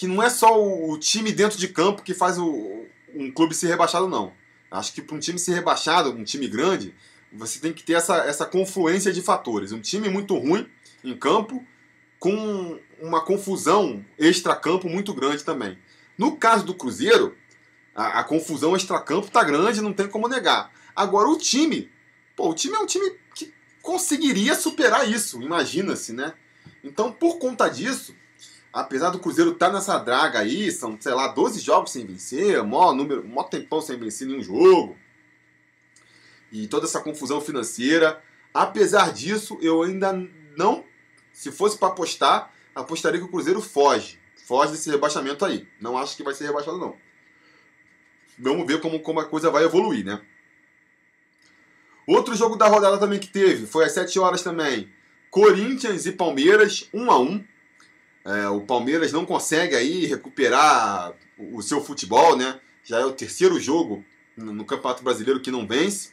que não é só o, time dentro de campo que faz o, um clube ser rebaixado, não. Acho que para um time ser rebaixado, um time grande, você tem que ter essa, essa confluência de fatores. Um time muito ruim em campo, com uma confusão extra-campo muito grande também. No caso do Cruzeiro, a, a confusão extra-campo está grande, não tem como negar. Agora, o time, pô, o time é um time que conseguiria superar isso, imagina-se, né? Então, por conta disso, apesar do Cruzeiro estar tá nessa draga aí, são, sei lá, 12 jogos sem vencer, maior número, maior tempão sem vencer nenhum jogo. E toda essa confusão financeira. Apesar disso, eu ainda não, se fosse para apostar, apostaria que o Cruzeiro foge. Foge desse rebaixamento aí. Não acho que vai ser rebaixado, não. Vamos ver como, como a coisa vai evoluir, né? Outro jogo da rodada também que teve, foi às 7 horas também. Corinthians e Palmeiras, 1 a 1 é, O Palmeiras não consegue aí recuperar o seu futebol, né? Já é o terceiro jogo no Campeonato Brasileiro que não vence.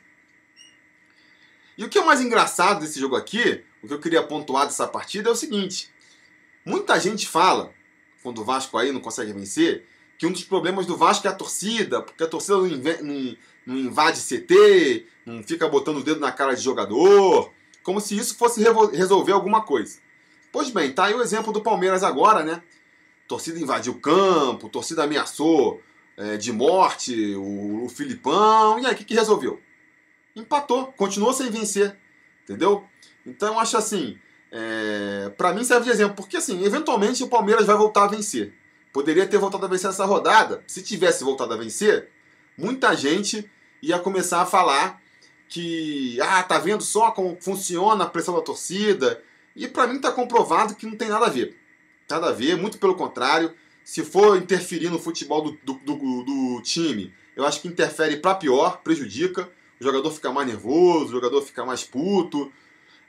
E o que é mais engraçado desse jogo aqui, o que eu queria pontuar dessa partida é o seguinte: muita gente fala, quando o Vasco aí não consegue vencer, que um dos problemas do Vasco é a torcida, porque a torcida não, não, não invade CT, não fica botando o dedo na cara de jogador, como se isso fosse resolver alguma coisa. Pois bem, tá aí o exemplo do Palmeiras agora, né? Torcida invadiu o campo, torcida ameaçou é, de morte o, o Filipão, e aí o que, que resolveu? Empatou, continuou sem vencer, entendeu? Então eu acho assim, é, para mim serve de exemplo, porque assim, eventualmente o Palmeiras vai voltar a vencer. Poderia ter voltado a vencer essa rodada. Se tivesse voltado a vencer, muita gente ia começar a falar que, ah, tá vendo só como funciona a pressão da torcida. E para mim tá comprovado que não tem nada a ver. Nada a ver, muito pelo contrário. Se for interferir no futebol do, do, do, do time, eu acho que interfere para pior, prejudica. O jogador fica mais nervoso, o jogador fica mais puto.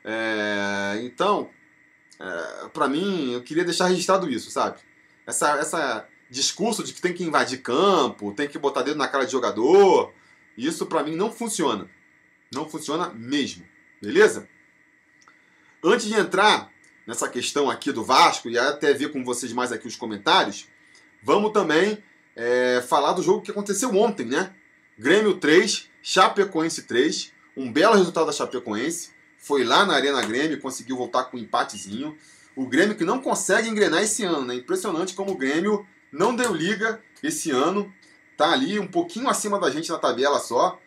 É, então, é, para mim, eu queria deixar registrado isso, sabe? essa, essa discurso de que tem que invadir campo, tem que botar dedo na cara de jogador, isso para mim não funciona. Não funciona mesmo. Beleza? Antes de entrar nessa questão aqui do Vasco, e até ver com vocês mais aqui os comentários, vamos também é, falar do jogo que aconteceu ontem, né? Grêmio 3, Chapecoense 3, um belo resultado da Chapecoense. Foi lá na Arena Grêmio, conseguiu voltar com um empatezinho. O Grêmio que não consegue engrenar esse ano, né? Impressionante como o Grêmio não deu liga esse ano. Tá ali um pouquinho acima da gente na tabela só.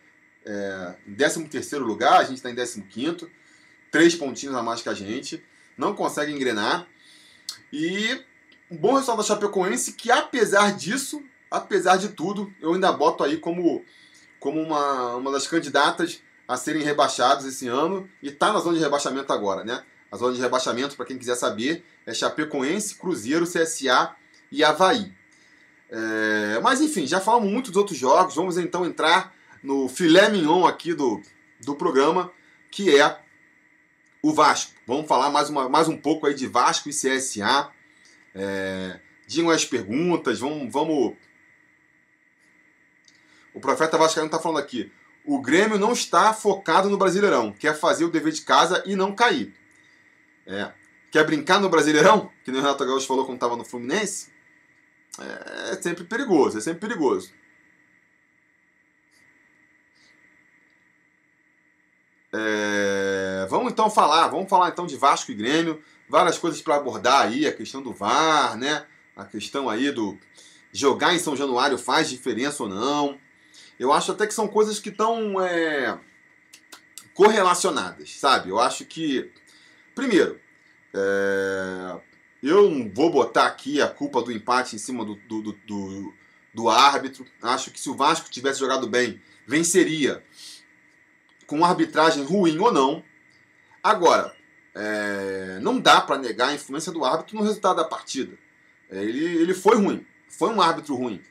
É, em 13 lugar, a gente está em 15. Três pontinhos a mais que a gente. Não consegue engrenar. E um bom resultado da Chapecoense que, apesar disso, apesar de tudo, eu ainda boto aí como, como uma, uma das candidatas a serem rebaixados esse ano. E tá na zona de rebaixamento agora, né? A zona de rebaixamento, para quem quiser saber, é Chapecoense, Cruzeiro, CSA e Havaí. É, mas enfim, já falamos muito dos outros jogos. Vamos então entrar no filé mignon aqui do, do programa, que é o Vasco. Vamos falar mais, uma, mais um pouco aí de Vasco e CSA. É, digam as perguntas, vamos, vamos. O profeta Vascaíno está falando aqui. O Grêmio não está focado no Brasileirão, quer fazer o dever de casa e não cair. É. Quer brincar no Brasileirão? Que o Renato Gaúcho falou quando estava no Fluminense? É, é sempre perigoso, é sempre perigoso. É, vamos então falar, vamos falar então de Vasco e Grêmio, várias coisas para abordar aí, a questão do VAR, né? A questão aí do jogar em São Januário faz diferença ou não. Eu acho até que são coisas que estão é, correlacionadas, sabe? Eu acho que Primeiro, é, eu não vou botar aqui a culpa do empate em cima do, do, do, do, árbitro. Acho que se o Vasco tivesse jogado bem, venceria com arbitragem ruim ou não. Agora, é, não dá para negar a influência do árbitro no resultado da partida. É, ele, ele foi ruim, foi um árbitro ruim.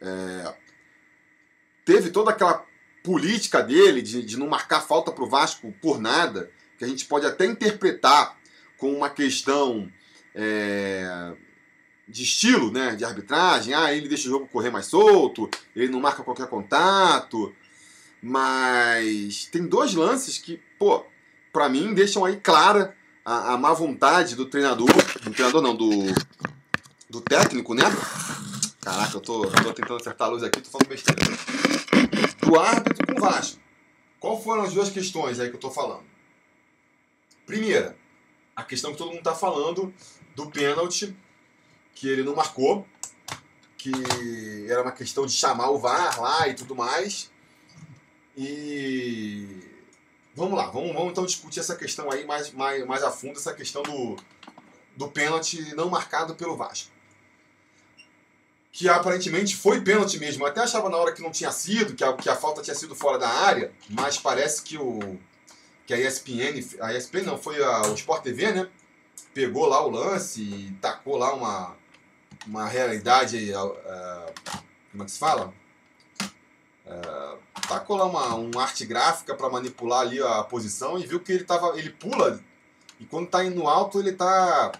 É, teve toda aquela política dele de, de não marcar falta para o Vasco por nada que a gente pode até interpretar com uma questão é, de estilo, né, de arbitragem. Ah, ele deixa o jogo correr mais solto, ele não marca qualquer contato. Mas tem dois lances que, pô, para mim deixam aí clara a, a, má vontade do treinador, do treinador não, do, do técnico, né? Caraca, eu tô, eu tô tentando acertar a luz aqui, tô falando besteira. Do árbitro com o Vasco. Qual foram as duas questões aí que eu tô falando? Primeira, a questão que todo mundo está falando do pênalti que ele não marcou, que era uma questão de chamar o VAR lá e tudo mais. E vamos lá, vamos, vamos então discutir essa questão aí mais, mais, mais a fundo, essa questão do, do pênalti não marcado pelo Vasco. Que aparentemente foi pênalti mesmo. Eu até achava na hora que não tinha sido, que a, que a falta tinha sido fora da área, mas parece que o, que a ESPN, a ESPN não, foi a, o Sport TV, né? pegou lá o lance e tacou lá uma, uma realidade. Uh, como é que se fala? Uh, tacou lá uma, uma arte gráfica para manipular ali a posição e viu que ele tava. ele pula e quando tá indo alto ele tá.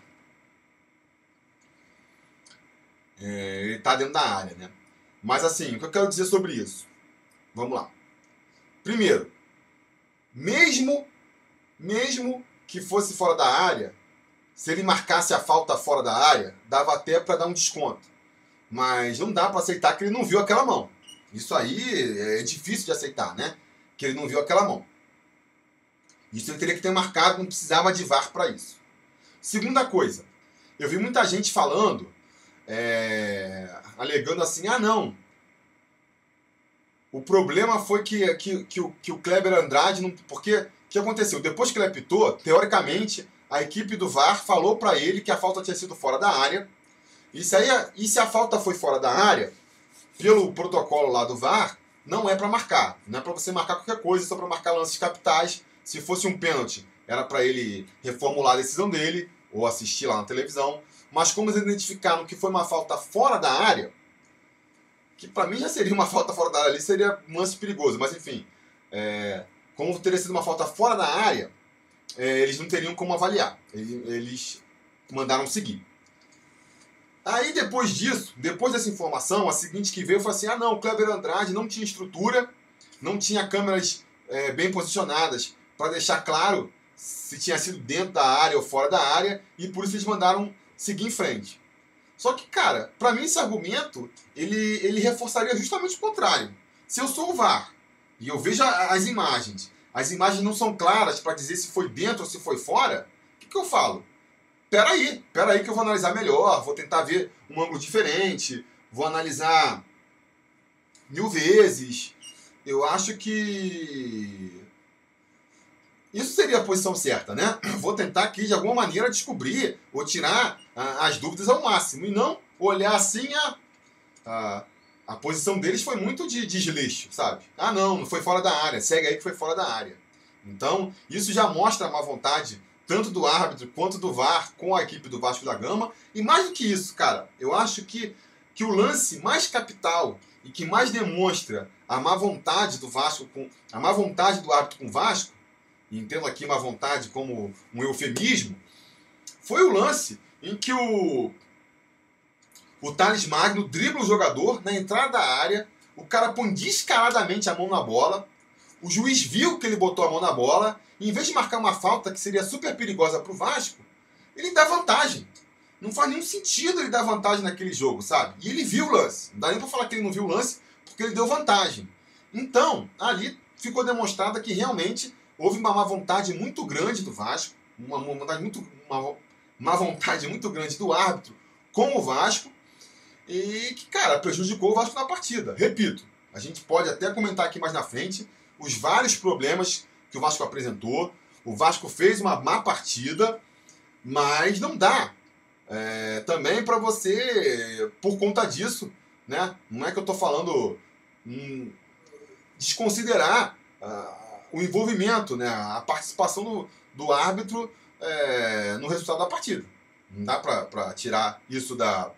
É, ele tá dentro da área, né? Mas assim, o que eu quero dizer sobre isso? Vamos lá. Primeiro, mesmo, mesmo que fosse fora da área, se ele marcasse a falta fora da área, dava até para dar um desconto. Mas não dá para aceitar que ele não viu aquela mão. Isso aí é difícil de aceitar, né? Que ele não viu aquela mão. Isso ele teria que ter marcado, não precisava de VAR para isso. Segunda coisa, eu vi muita gente falando, é, alegando assim, ah não, o problema foi que, que, que, o, que o Kleber Andrade, não, porque o que aconteceu? Depois que ele apitou, teoricamente, a equipe do VAR falou para ele que a falta tinha sido fora da área. Se, aí, e se a falta foi fora da área, pelo protocolo lá do VAR, não é para marcar. Não é para você marcar qualquer coisa, só para marcar lances capitais. Se fosse um pênalti, era para ele reformular a decisão dele ou assistir lá na televisão. Mas como eles identificaram que foi uma falta fora da área, que para mim já seria uma falta fora da área ali, seria um lance perigoso. Mas enfim, é, como teria sido uma falta fora da área, é, eles não teriam como avaliar. Eles mandaram seguir. Aí depois disso, depois dessa informação, a seguinte que veio foi assim: ah não, o Kleber Andrade não tinha estrutura, não tinha câmeras é, bem posicionadas para deixar claro se tinha sido dentro da área ou fora da área, e por isso eles mandaram seguir em frente. Só que, cara, para mim esse argumento, ele, ele reforçaria justamente o contrário. Se eu sou o VAR e eu vejo as imagens, as imagens não são claras para dizer se foi dentro ou se foi fora, o que, que eu falo? Peraí, peraí que eu vou analisar melhor, vou tentar ver um ângulo diferente, vou analisar mil vezes. Eu acho que isso seria a posição certa, né? [clears throat] Vou tentar aqui de alguma maneira descobrir ou tirar ah, as dúvidas ao máximo e não olhar assim a, a, a posição deles foi muito de desleixo, sabe? Ah, não, não foi fora da área, segue aí que foi fora da área. Então, isso já mostra uma vontade tanto do árbitro quanto do VAR com a equipe do Vasco da Gama. E mais do que isso, cara, eu acho que, que o lance mais capital e que mais demonstra a má vontade do Vasco com a má vontade do árbitro com o Vasco, e entendo aqui má vontade como um eufemismo, foi o lance em que o o Thales Magno dribla o jogador na entrada da área, o cara põe descaradamente a mão na bola, o juiz viu que ele botou a mão na bola em vez de marcar uma falta que seria super perigosa para o Vasco, ele dá vantagem. Não faz nenhum sentido ele dar vantagem naquele jogo, sabe? E ele viu o lance. Não dá nem para falar que ele não viu o lance, porque ele deu vantagem. Então, ali ficou demonstrado que realmente houve uma má vontade muito grande do Vasco, uma, uma muito, uma, uma vontade muito grande do árbitro com o Vasco, e que, cara, prejudicou o Vasco na partida. Repito, a gente pode até comentar aqui mais na frente os vários problemas que o Vasco apresentou. O Vasco fez uma má partida, mas não dá é, também para você, por conta disso, né? Não é que eu estou falando hum, desconsiderar uh, o envolvimento, né? A participação do, do árbitro é, no resultado da partida. Não dá para tirar isso da,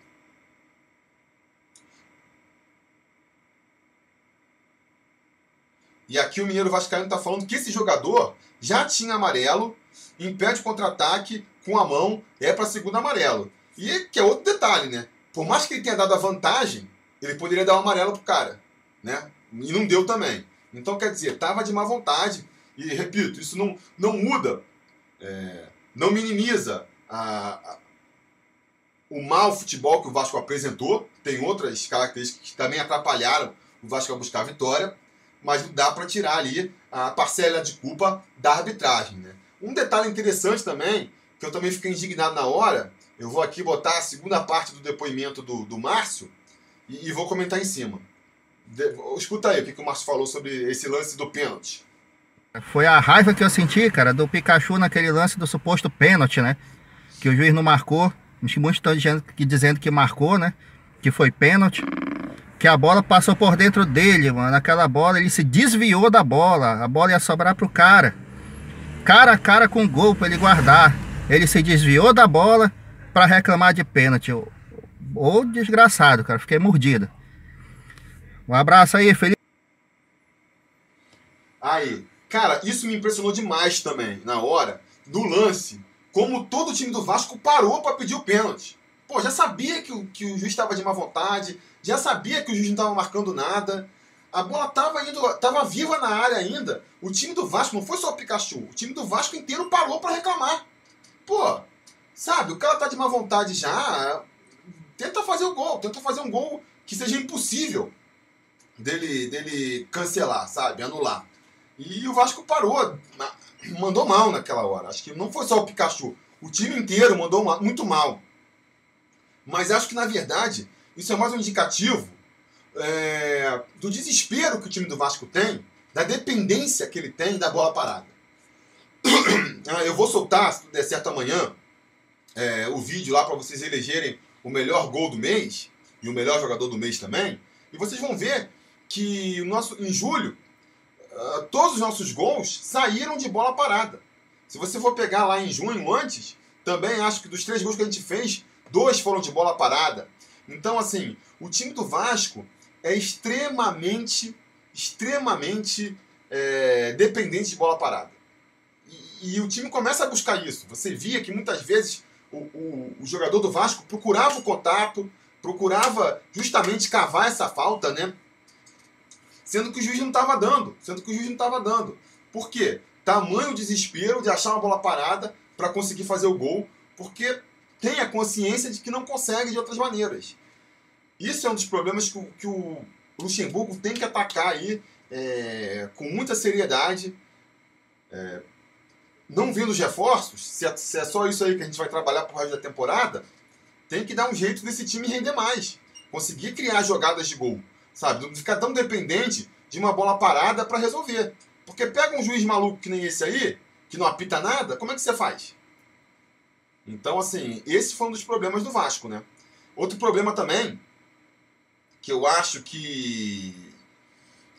E aqui o Mineiro Vascaíno está falando que esse jogador já tinha amarelo, impede contra-ataque com a mão, é para segundo amarelo. E que é outro detalhe, né? Por mais que ele tenha dado a vantagem, ele poderia dar um amarelo pro cara, né? E não deu também. Então, quer dizer, tava de má vontade. E, repito, isso não, não muda, é, não minimiza a, a, o mau futebol que o Vasco apresentou. Tem outras características que também atrapalharam o Vasco a buscar a vitória mas dá para tirar ali a parcela de culpa da arbitragem. Né? Um detalhe interessante também, que eu também fiquei indignado na hora, eu vou aqui botar a segunda parte do depoimento do, do Márcio e, e vou comentar em cima. De, escuta aí o que, que o Márcio falou sobre esse lance do pênalti. Foi a raiva que eu senti, cara, do Pikachu naquele lance do suposto pênalti, né? Que o juiz não marcou. Muitos estão dizendo, dizendo que marcou, né? Que foi pênalti que a bola passou por dentro dele, mano. Aquela bola, ele se desviou da bola. A bola ia sobrar pro cara. Cara a cara com o gol pra ele guardar. ele se desviou da bola para reclamar de pênalti. Ô desgraçado, cara, fiquei mordido. Um abraço aí, Felipe. Aí, cara, isso me impressionou demais também, na hora do lance. Como todo o time do Vasco parou para pedir o pênalti. Pô, já sabia que o, que o juiz estava de má vontade, já sabia que o juiz não estava marcando nada. A bola estava indo, tava viva na área ainda. O time do Vasco não foi só o Pikachu, o time do Vasco inteiro parou para reclamar. Pô, sabe, o cara tá de má vontade já, tenta fazer o gol, tenta fazer um gol que seja impossível dele, dele cancelar, sabe, anular. E o Vasco parou, mandou mal naquela hora. Acho que não foi só o Pikachu, o time inteiro mandou muito mal. Mas acho que na verdade isso é mais um indicativo é, do desespero que o time do Vasco tem, da dependência que ele tem da bola parada. [clears throat] Ah, eu vou soltar, se der certo amanhã, é, o vídeo lá para vocês elegerem o melhor gol do mês e o melhor jogador do mês também. E vocês vão ver que o nosso, em julho, uh, todos os nossos gols saíram de bola parada. Se você for pegar lá em junho antes, também acho que dos três gols que a gente fez, dois foram de bola parada. Então, assim, o time do Vasco é extremamente, extremamente é, dependente de bola parada. E, e, o time começa a buscar isso. Você via que muitas vezes o, o, o jogador do Vasco procurava o contato, procurava justamente cavar essa falta, né? Sendo que o juiz não estava dando. Sendo que o juiz não estava dando. Por quê? Tamanho desespero de achar uma bola parada para conseguir fazer o gol, porque tem a consciência de que não consegue de outras maneiras. Isso é um dos problemas que o, que o Luxemburgo tem que atacar aí é, com muita seriedade. É, não vindo os reforços, se é, se é, só isso aí que a gente vai trabalhar pro resto da temporada, tem que dar um jeito desse time render mais. Conseguir criar jogadas de gol. Sabe? Não ficar tão dependente de uma bola parada para resolver. Porque pega um juiz maluco que nem esse aí, que não apita nada, como é que você faz? Então, assim, esse foi um dos problemas do Vasco, né? Outro problema também que eu acho que,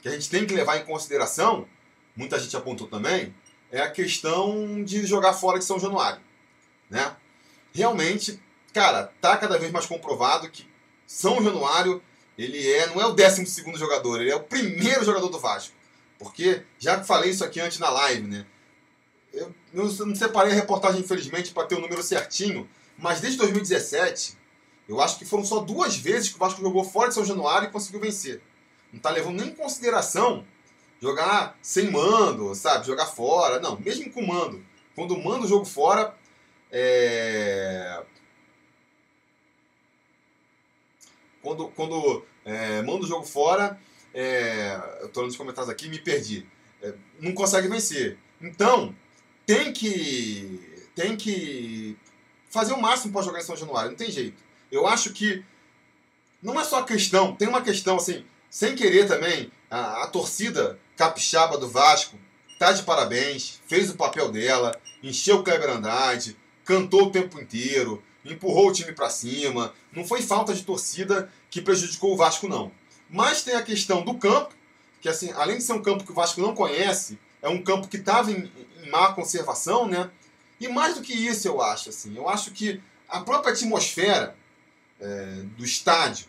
que a gente tem que levar em consideração, muita gente apontou também, é a questão de jogar fora de São Januário. Né? Realmente, cara, tá cada vez mais comprovado que São Januário ele é, não é o 12 jogador, ele é o primeiro jogador do Vasco. Porque, já que falei isso aqui antes na live, né? Eu não separei a reportagem, infelizmente, para ter o número certinho, mas desde 2017, eu acho que foram só duas vezes que o Vasco jogou fora de São Januário e conseguiu vencer. Não está levando nem em consideração jogar sem mando, sabe? Jogar fora. Não, mesmo com mando. Quando manda o jogo fora, é... Quando, quando é, manda o jogo fora, é... eu estou nos comentários aqui me perdi. É, não consegue vencer. Então, tem que tem que fazer o máximo para jogar em São Januário, não tem jeito. Eu acho que não é só questão, tem uma questão assim, sem querer também, a, a torcida capixaba do Vasco tá de parabéns, fez o papel dela, encheu o Kleber Andrade, cantou o tempo inteiro, empurrou o time para cima. Não foi falta de torcida que prejudicou o Vasco, não. Mas tem a questão do campo, que assim, além de ser um campo que o Vasco não conhece, é um campo que estava em, em má conservação, né? E mais do que isso, eu acho, assim, eu acho que a própria atmosfera é, do estádio,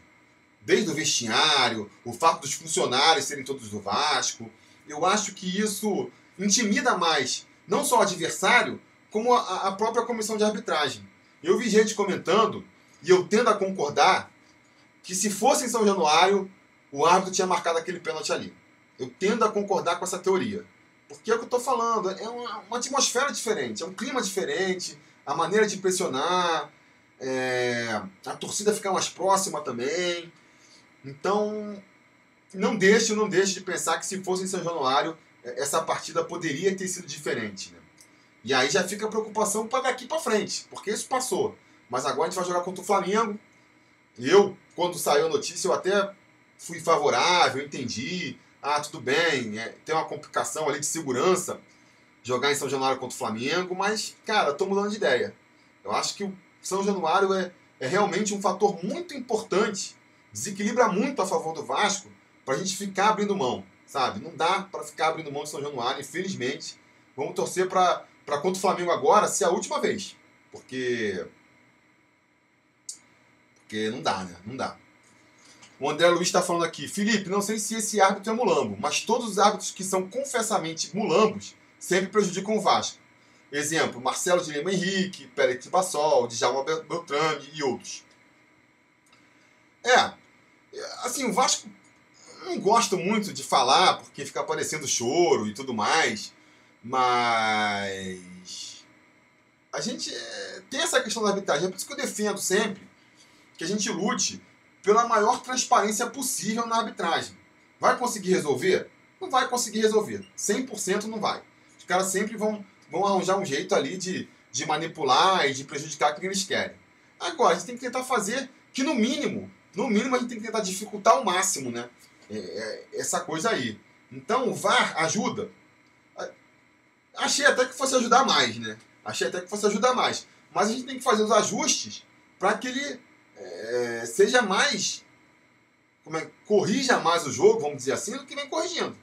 desde o vestiário, o fato dos funcionários serem todos do Vasco, eu acho que isso intimida mais não só o adversário, como a, a própria comissão de arbitragem. Eu vi gente comentando, e eu tendo a concordar, que se fosse em São Januário, o árbitro tinha marcado aquele pênalti ali. Eu tendo a concordar com essa teoria. Porque é o que eu estou falando, é uma, uma, atmosfera diferente, é um clima diferente, a maneira de pressionar, é, a torcida ficar mais próxima também. Então, não deixe, não deixe de pensar que se fosse em São Januário, é, essa partida poderia ter sido diferente. Né? E aí já fica a preocupação para daqui para frente, porque isso passou. Mas agora a gente vai jogar contra o Flamengo. Eu, quando saiu a notícia, eu até fui favorável, entendi. Ah, tudo bem, é, tem uma complicação ali de segurança jogar em São Januário contra o Flamengo, mas, cara, tô mudando de ideia. Eu acho que o são Januário é, é realmente um fator muito importante, desequilibra muito a favor do Vasco, para a gente ficar abrindo mão, sabe? Não dá para ficar abrindo mão de São Januário, infelizmente. Vamos torcer para contra o Flamengo agora ser a última vez. Porque. Porque não dá, né? Não dá. O André Luiz está falando aqui, Felipe, não sei se esse árbitro é mulambo, mas todos os árbitros que são confessamente mulambos sempre prejudicam o Vasco. Exemplo, Marcelo de Lima Henrique, Pérez Bassol, Djalma Beltrame e outros. É, assim, o Vasco não gosto muito de falar, porque fica aparecendo choro e tudo mais, mas a gente é, tem essa questão da arbitragem, é por isso que eu defendo sempre que a gente lute pela maior transparência possível na arbitragem. Vai conseguir resolver? Não vai conseguir resolver. 100% não vai. Os caras sempre vão, vão arranjar um jeito ali de, de manipular e de prejudicar quem eles querem. Agora, a gente tem que tentar fazer que, no mínimo, no mínimo, a gente tem que tentar dificultar ao máximo, né? É, é, essa coisa aí. Então, o VAR ajuda. Achei até que fosse ajudar mais, né? Achei até que fosse ajudar mais. Mas a gente tem que fazer os ajustes para que ele é, seja mais. Como é, corrija mais o jogo, vamos dizer assim, do que vem corrigindo.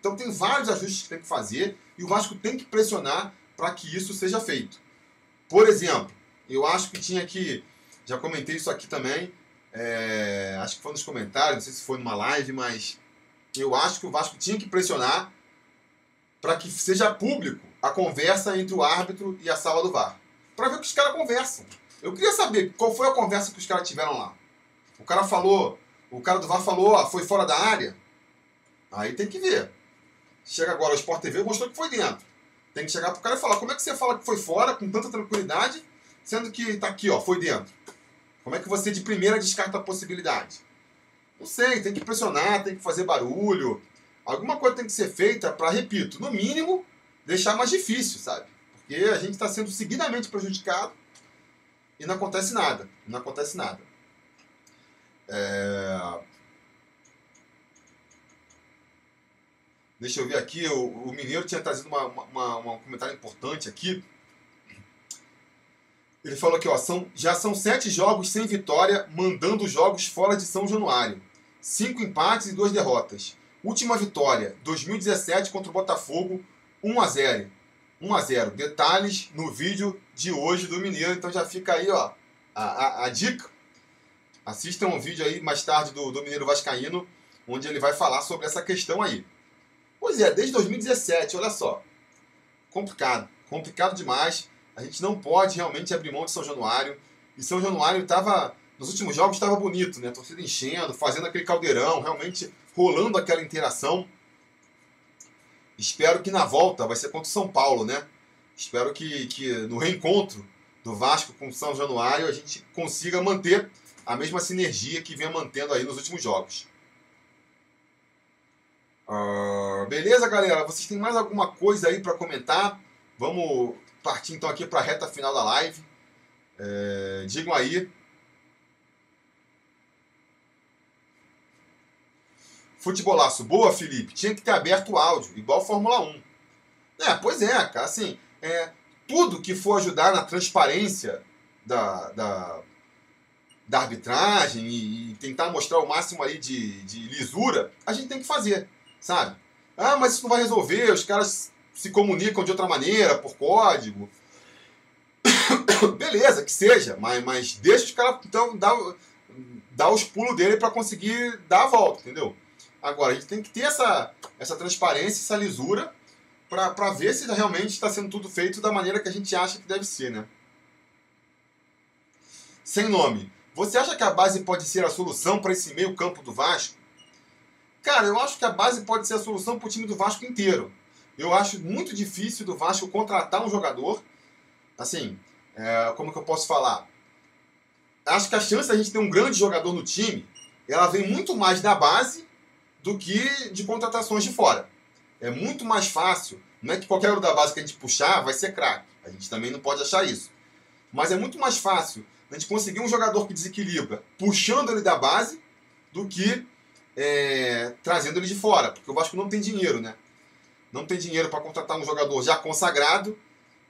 Então tem vários ajustes que tem que fazer e o Vasco tem que pressionar para que isso seja feito. Por exemplo, eu acho que tinha que. Já comentei isso aqui também. É, acho que foi nos comentários, não sei se foi numa live, mas eu acho que o Vasco tinha que pressionar para que seja público a conversa entre o árbitro e a sala do VAR. Para ver o que os caras conversam. Eu queria saber qual foi a conversa que os caras tiveram lá. O cara falou, o cara do VAR falou, ó, foi fora da área. Aí tem que ver. Chega agora o Sport TV mostrou que foi dentro. Tem que chegar pro cara e falar, como é que você fala que foi fora com tanta tranquilidade, sendo que tá aqui, ó, foi dentro. Como é que você de primeira descarta a possibilidade? Não sei, tem que pressionar, tem que fazer barulho. Alguma coisa tem que ser feita para, repito, no mínimo, deixar mais difícil, sabe? Porque a gente está sendo seguidamente prejudicado e não acontece nada. Não acontece nada. É... Deixa eu ver aqui, o, o Mineiro tinha trazido uma, uma, uma, um comentário importante aqui. Ele falou aqui, ó, são, já são sete jogos sem vitória, mandando jogos fora de São Januário. Cinco empates e duas derrotas. Última vitória, 2017 contra o Botafogo, 1 a 0. 1 a 0. Detalhes no vídeo de hoje do Mineiro. Então já fica aí, ó, a, a, a dica. Assistam um vídeo aí mais tarde do, do Mineiro Vascaíno, onde ele vai falar sobre essa questão aí. Pois é, desde 2017, olha só. Complicado, complicado demais. A gente não pode realmente abrir mão de São Januário. E São Januário estava, nos últimos jogos, estava bonito, né? A torcida enchendo, fazendo aquele caldeirão, realmente rolando aquela interação. Espero que na volta vai ser contra o São Paulo, né? Espero que, que no reencontro do Vasco com o São Januário a gente consiga manter a mesma sinergia que vem mantendo aí nos últimos jogos. Uh, beleza, galera? Vocês têm mais alguma coisa aí para comentar? Vamos partir então aqui para a reta final da live. É, digam aí Futebolaço, boa, Felipe. Tinha que ter aberto o áudio, igual Fórmula 1. É, pois é, cara. Assim, é, tudo que for ajudar na transparência da, da, da arbitragem e, e, tentar mostrar o máximo aí de, de lisura, a gente tem que fazer, sabe? Ah, mas isso não vai resolver, os caras se comunicam de outra maneira, por código. [coughs] Beleza, que seja, mas, mas deixa os caras então dar, dar os pulos dele para conseguir dar a volta, entendeu? Agora, a gente tem que ter essa, essa transparência, essa lisura, para ver se realmente está sendo tudo feito da maneira que a gente acha que deve ser, né? Sem nome. Você acha que a base pode ser a solução para esse meio campo do Vasco? Cara, eu acho que a base pode ser a solução para o time do Vasco inteiro. Eu acho muito difícil do Vasco contratar um jogador. Assim, é, como que eu posso falar? Acho que a chance da gente ter um grande jogador no time, ela vem muito mais da base do que de contratações de fora. É muito mais fácil. Não é que qualquer um da base que a gente puxar vai ser craque. A gente também não pode achar isso. Mas é muito mais fácil a gente conseguir um jogador que desequilibra puxando ele da base do que é, trazendo ele de fora. Porque o Vasco não tem dinheiro, né? Não tem dinheiro para contratar um jogador já consagrado.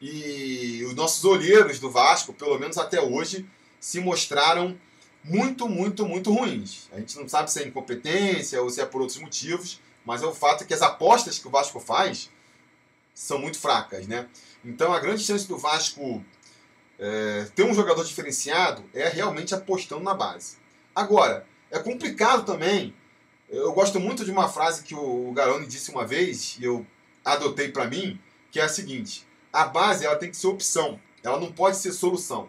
E os nossos olheiros do Vasco, pelo menos até hoje, se mostraram muito, muito, muito ruins. A gente não sabe se é incompetência ou se é por outros motivos, mas é o fato que as apostas que o Vasco faz são muito fracas, né? Então a grande chance do Vasco é, ter um jogador diferenciado é realmente apostando na base. Agora, é complicado também. Eu gosto muito de uma frase que o Garoni disse uma vez, e eu adotei para mim, que é a seguinte: a base ela tem que ser opção, ela não pode ser solução.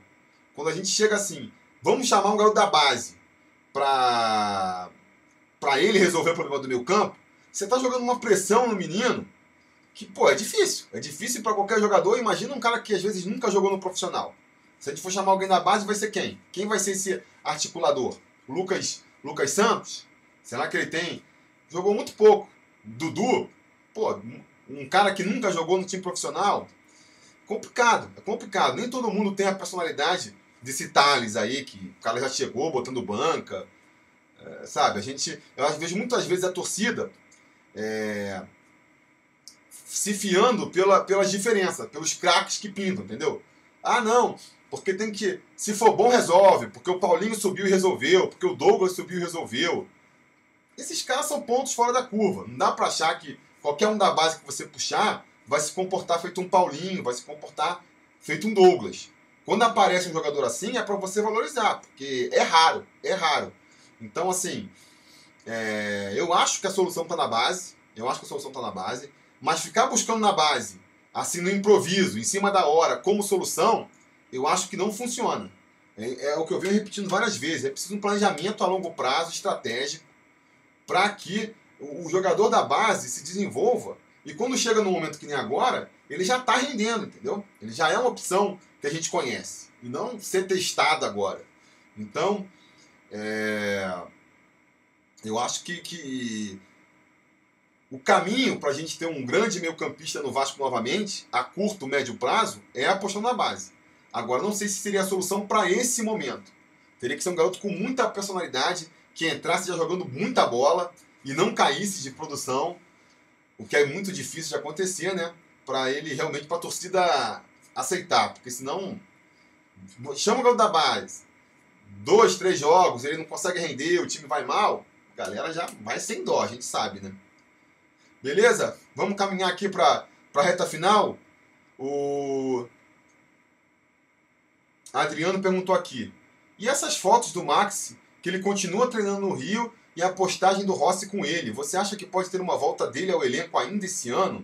Quando a gente chega assim, vamos chamar um garoto da base para para ele resolver o problema do meu campo, você está jogando uma pressão no menino que, pô, é difícil. É difícil para qualquer jogador. Imagina um cara que às vezes nunca jogou no profissional. Se a gente for chamar alguém da base, vai ser quem? Quem vai ser esse articulador? Lucas, Lucas Santos? Será que ele tem? Jogou muito pouco. Dudu? Pô, um cara que nunca jogou no time profissional? Complicado, é complicado. Nem todo mundo tem a personalidade desse Thales aí, que o cara já chegou botando banca. É, sabe, a gente. Eu vejo muitas vezes a torcida é, se fiando pela, pelas diferenças, pelos craques que pintam, entendeu? Ah, não, porque tem que. Se for bom, resolve. Porque o Paulinho subiu e resolveu. Porque o Douglas subiu e resolveu. Esses caras são pontos fora da curva. Não dá pra achar que qualquer um da base que você puxar vai se comportar feito um Paulinho, vai se comportar feito um Douglas. Quando aparece um jogador assim, é para você valorizar, porque é raro, é raro. Então, assim, é, eu acho que a solução está na base, eu acho que a solução está na base, mas ficar buscando na base, assim, no improviso, em cima da hora, como solução, eu acho que não funciona. É, é o que eu venho repetindo várias vezes. É preciso um planejamento a longo prazo, estratégico, para que o jogador da base se desenvolva e quando chega no momento que nem agora, ele já está rendendo, entendeu? Ele já é uma opção que a gente conhece e não ser testado agora. Então, é, eu acho que, que o caminho para a gente ter um grande meio-campista no Vasco novamente, a curto, médio prazo, é apostar na base. Agora, não sei se seria a solução para esse momento. Teria que ser um garoto com muita personalidade, que entrasse já jogando muita bola e não caísse de produção, o que é muito difícil de acontecer, né? Para ele realmente, para a torcida aceitar, porque senão chama o garoto da base, dois, três jogos, ele não consegue render, o time vai mal, a galera já vai sem dó, a gente sabe, né? Beleza? Vamos caminhar aqui para a reta final. O Adriano perguntou aqui. E essas fotos do Max, que ele continua treinando no Rio e a postagem do Rossi com ele, você acha que pode ter uma volta dele ao elenco ainda esse ano?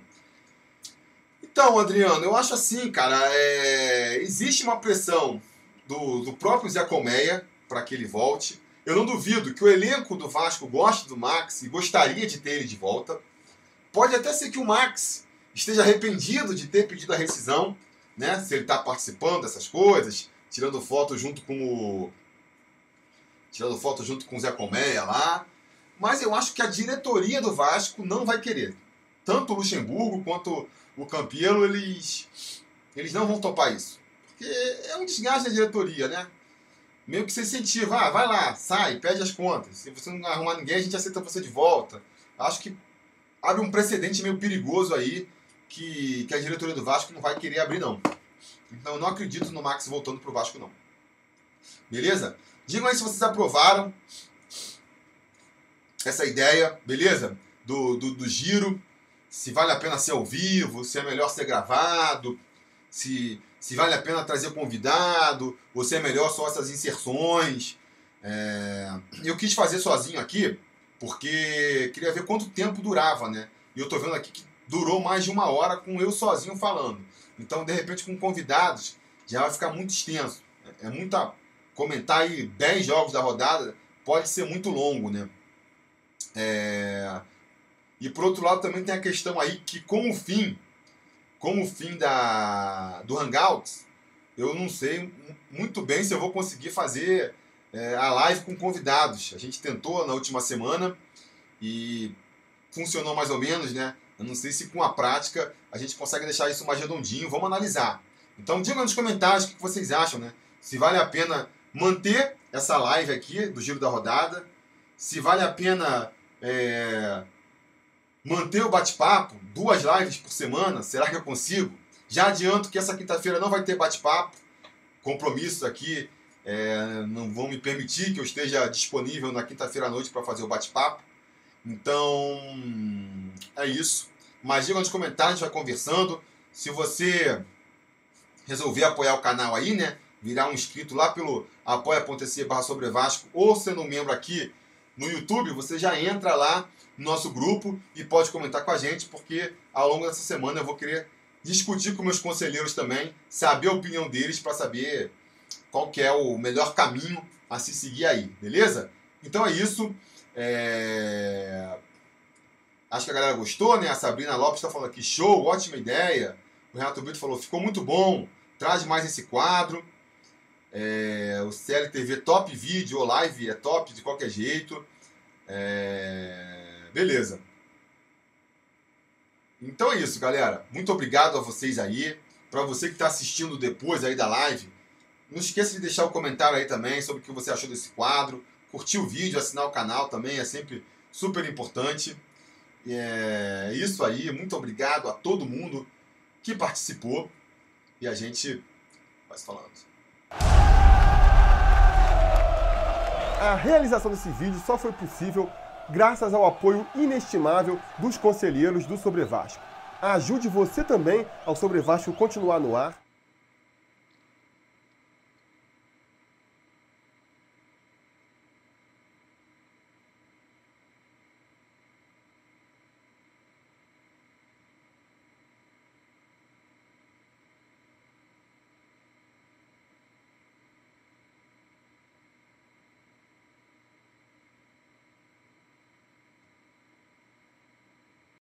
Então, Adriano, eu acho assim, cara, é... existe uma pressão do, do próprio Zé Colmeia para que ele volte. Eu não duvido que o elenco do Vasco goste do Max e gostaria de ter ele de volta. Pode até ser que o Max esteja arrependido de ter pedido a rescisão, né? Se ele está participando dessas coisas, tirando foto junto com o. Tirando foto junto com o Zé Colmeia lá. Mas eu acho que a diretoria do Vasco não vai querer. Tanto o Luxemburgo quanto o Campielo, eles, eles não vão topar isso. Porque é um desgaste da diretoria, né? Meio que você incentiva, ah, vai lá, sai, pede as contas. Se você não arrumar ninguém, a gente aceita você de volta. Acho que abre um precedente meio perigoso aí que, que a diretoria do Vasco não vai querer abrir, não. Então eu não acredito no Max voltando pro Vasco, não. Beleza? Digam aí se vocês aprovaram essa ideia, beleza? Do, do, do giro, se vale a pena ser ao vivo, se é melhor ser gravado, se, se vale a pena trazer convidado, ou se é melhor só essas inserções. É... Eu quis fazer sozinho aqui, porque queria ver quanto tempo durava, né? E eu tô vendo aqui que durou mais de uma hora com eu sozinho falando. Então, de repente, com convidados, já vai ficar muito extenso. É muita. Comentar aí 10 jogos da rodada pode ser muito longo, né? É... E por outro lado também tem a questão aí que com o fim, com o fim da, do Hangouts, eu não sei muito bem se eu vou conseguir fazer é, a live com convidados. A gente tentou na última semana e funcionou mais ou menos, né? Eu não sei se com a prática a gente consegue deixar isso mais redondinho. Vamos analisar. Então digam nos comentários o que vocês acham, né? Se vale a pena manter essa live aqui do Giro da Rodada, se vale a pena é, manter o bate-papo, duas lives por semana, será que eu consigo? Já adianto que essa quinta-feira não vai ter bate-papo, compromissos aqui é, não vão me permitir que eu esteja disponível na quinta-feira à noite para fazer o bate-papo. Então, é isso. Mas diga nos comentários, a gente vai conversando. Se você resolver apoiar o canal aí, né? Virar um inscrito lá pelo apoia.se barra sobre Vasco ou sendo um membro aqui no YouTube, você já entra lá no nosso grupo e pode comentar com a gente, porque ao longo dessa semana eu vou querer discutir com meus conselheiros também, saber a opinião deles para saber qual que é o melhor caminho a se seguir aí, beleza? Então é isso. É... Acho que a galera gostou, né? A Sabrina Lopes está falando aqui, show, ótima ideia. O Renato Brito falou, ficou muito bom, traz mais esse quadro. É... O CLTV top vídeo ou live é top de qualquer jeito. É... Beleza. Então é isso, galera. Muito obrigado a vocês aí. Para você que está assistindo depois aí da live, não esqueça de deixar o um comentário aí também sobre o que você achou desse quadro. Curtir o vídeo, assinar o canal também é sempre super importante. É isso aí. Muito obrigado a todo mundo que participou. E a gente vai falando. A realização desse vídeo só foi possível graças ao apoio inestimável dos conselheiros do Sobre Vasco. Ajude você também ao Sobre Vasco continuar no ar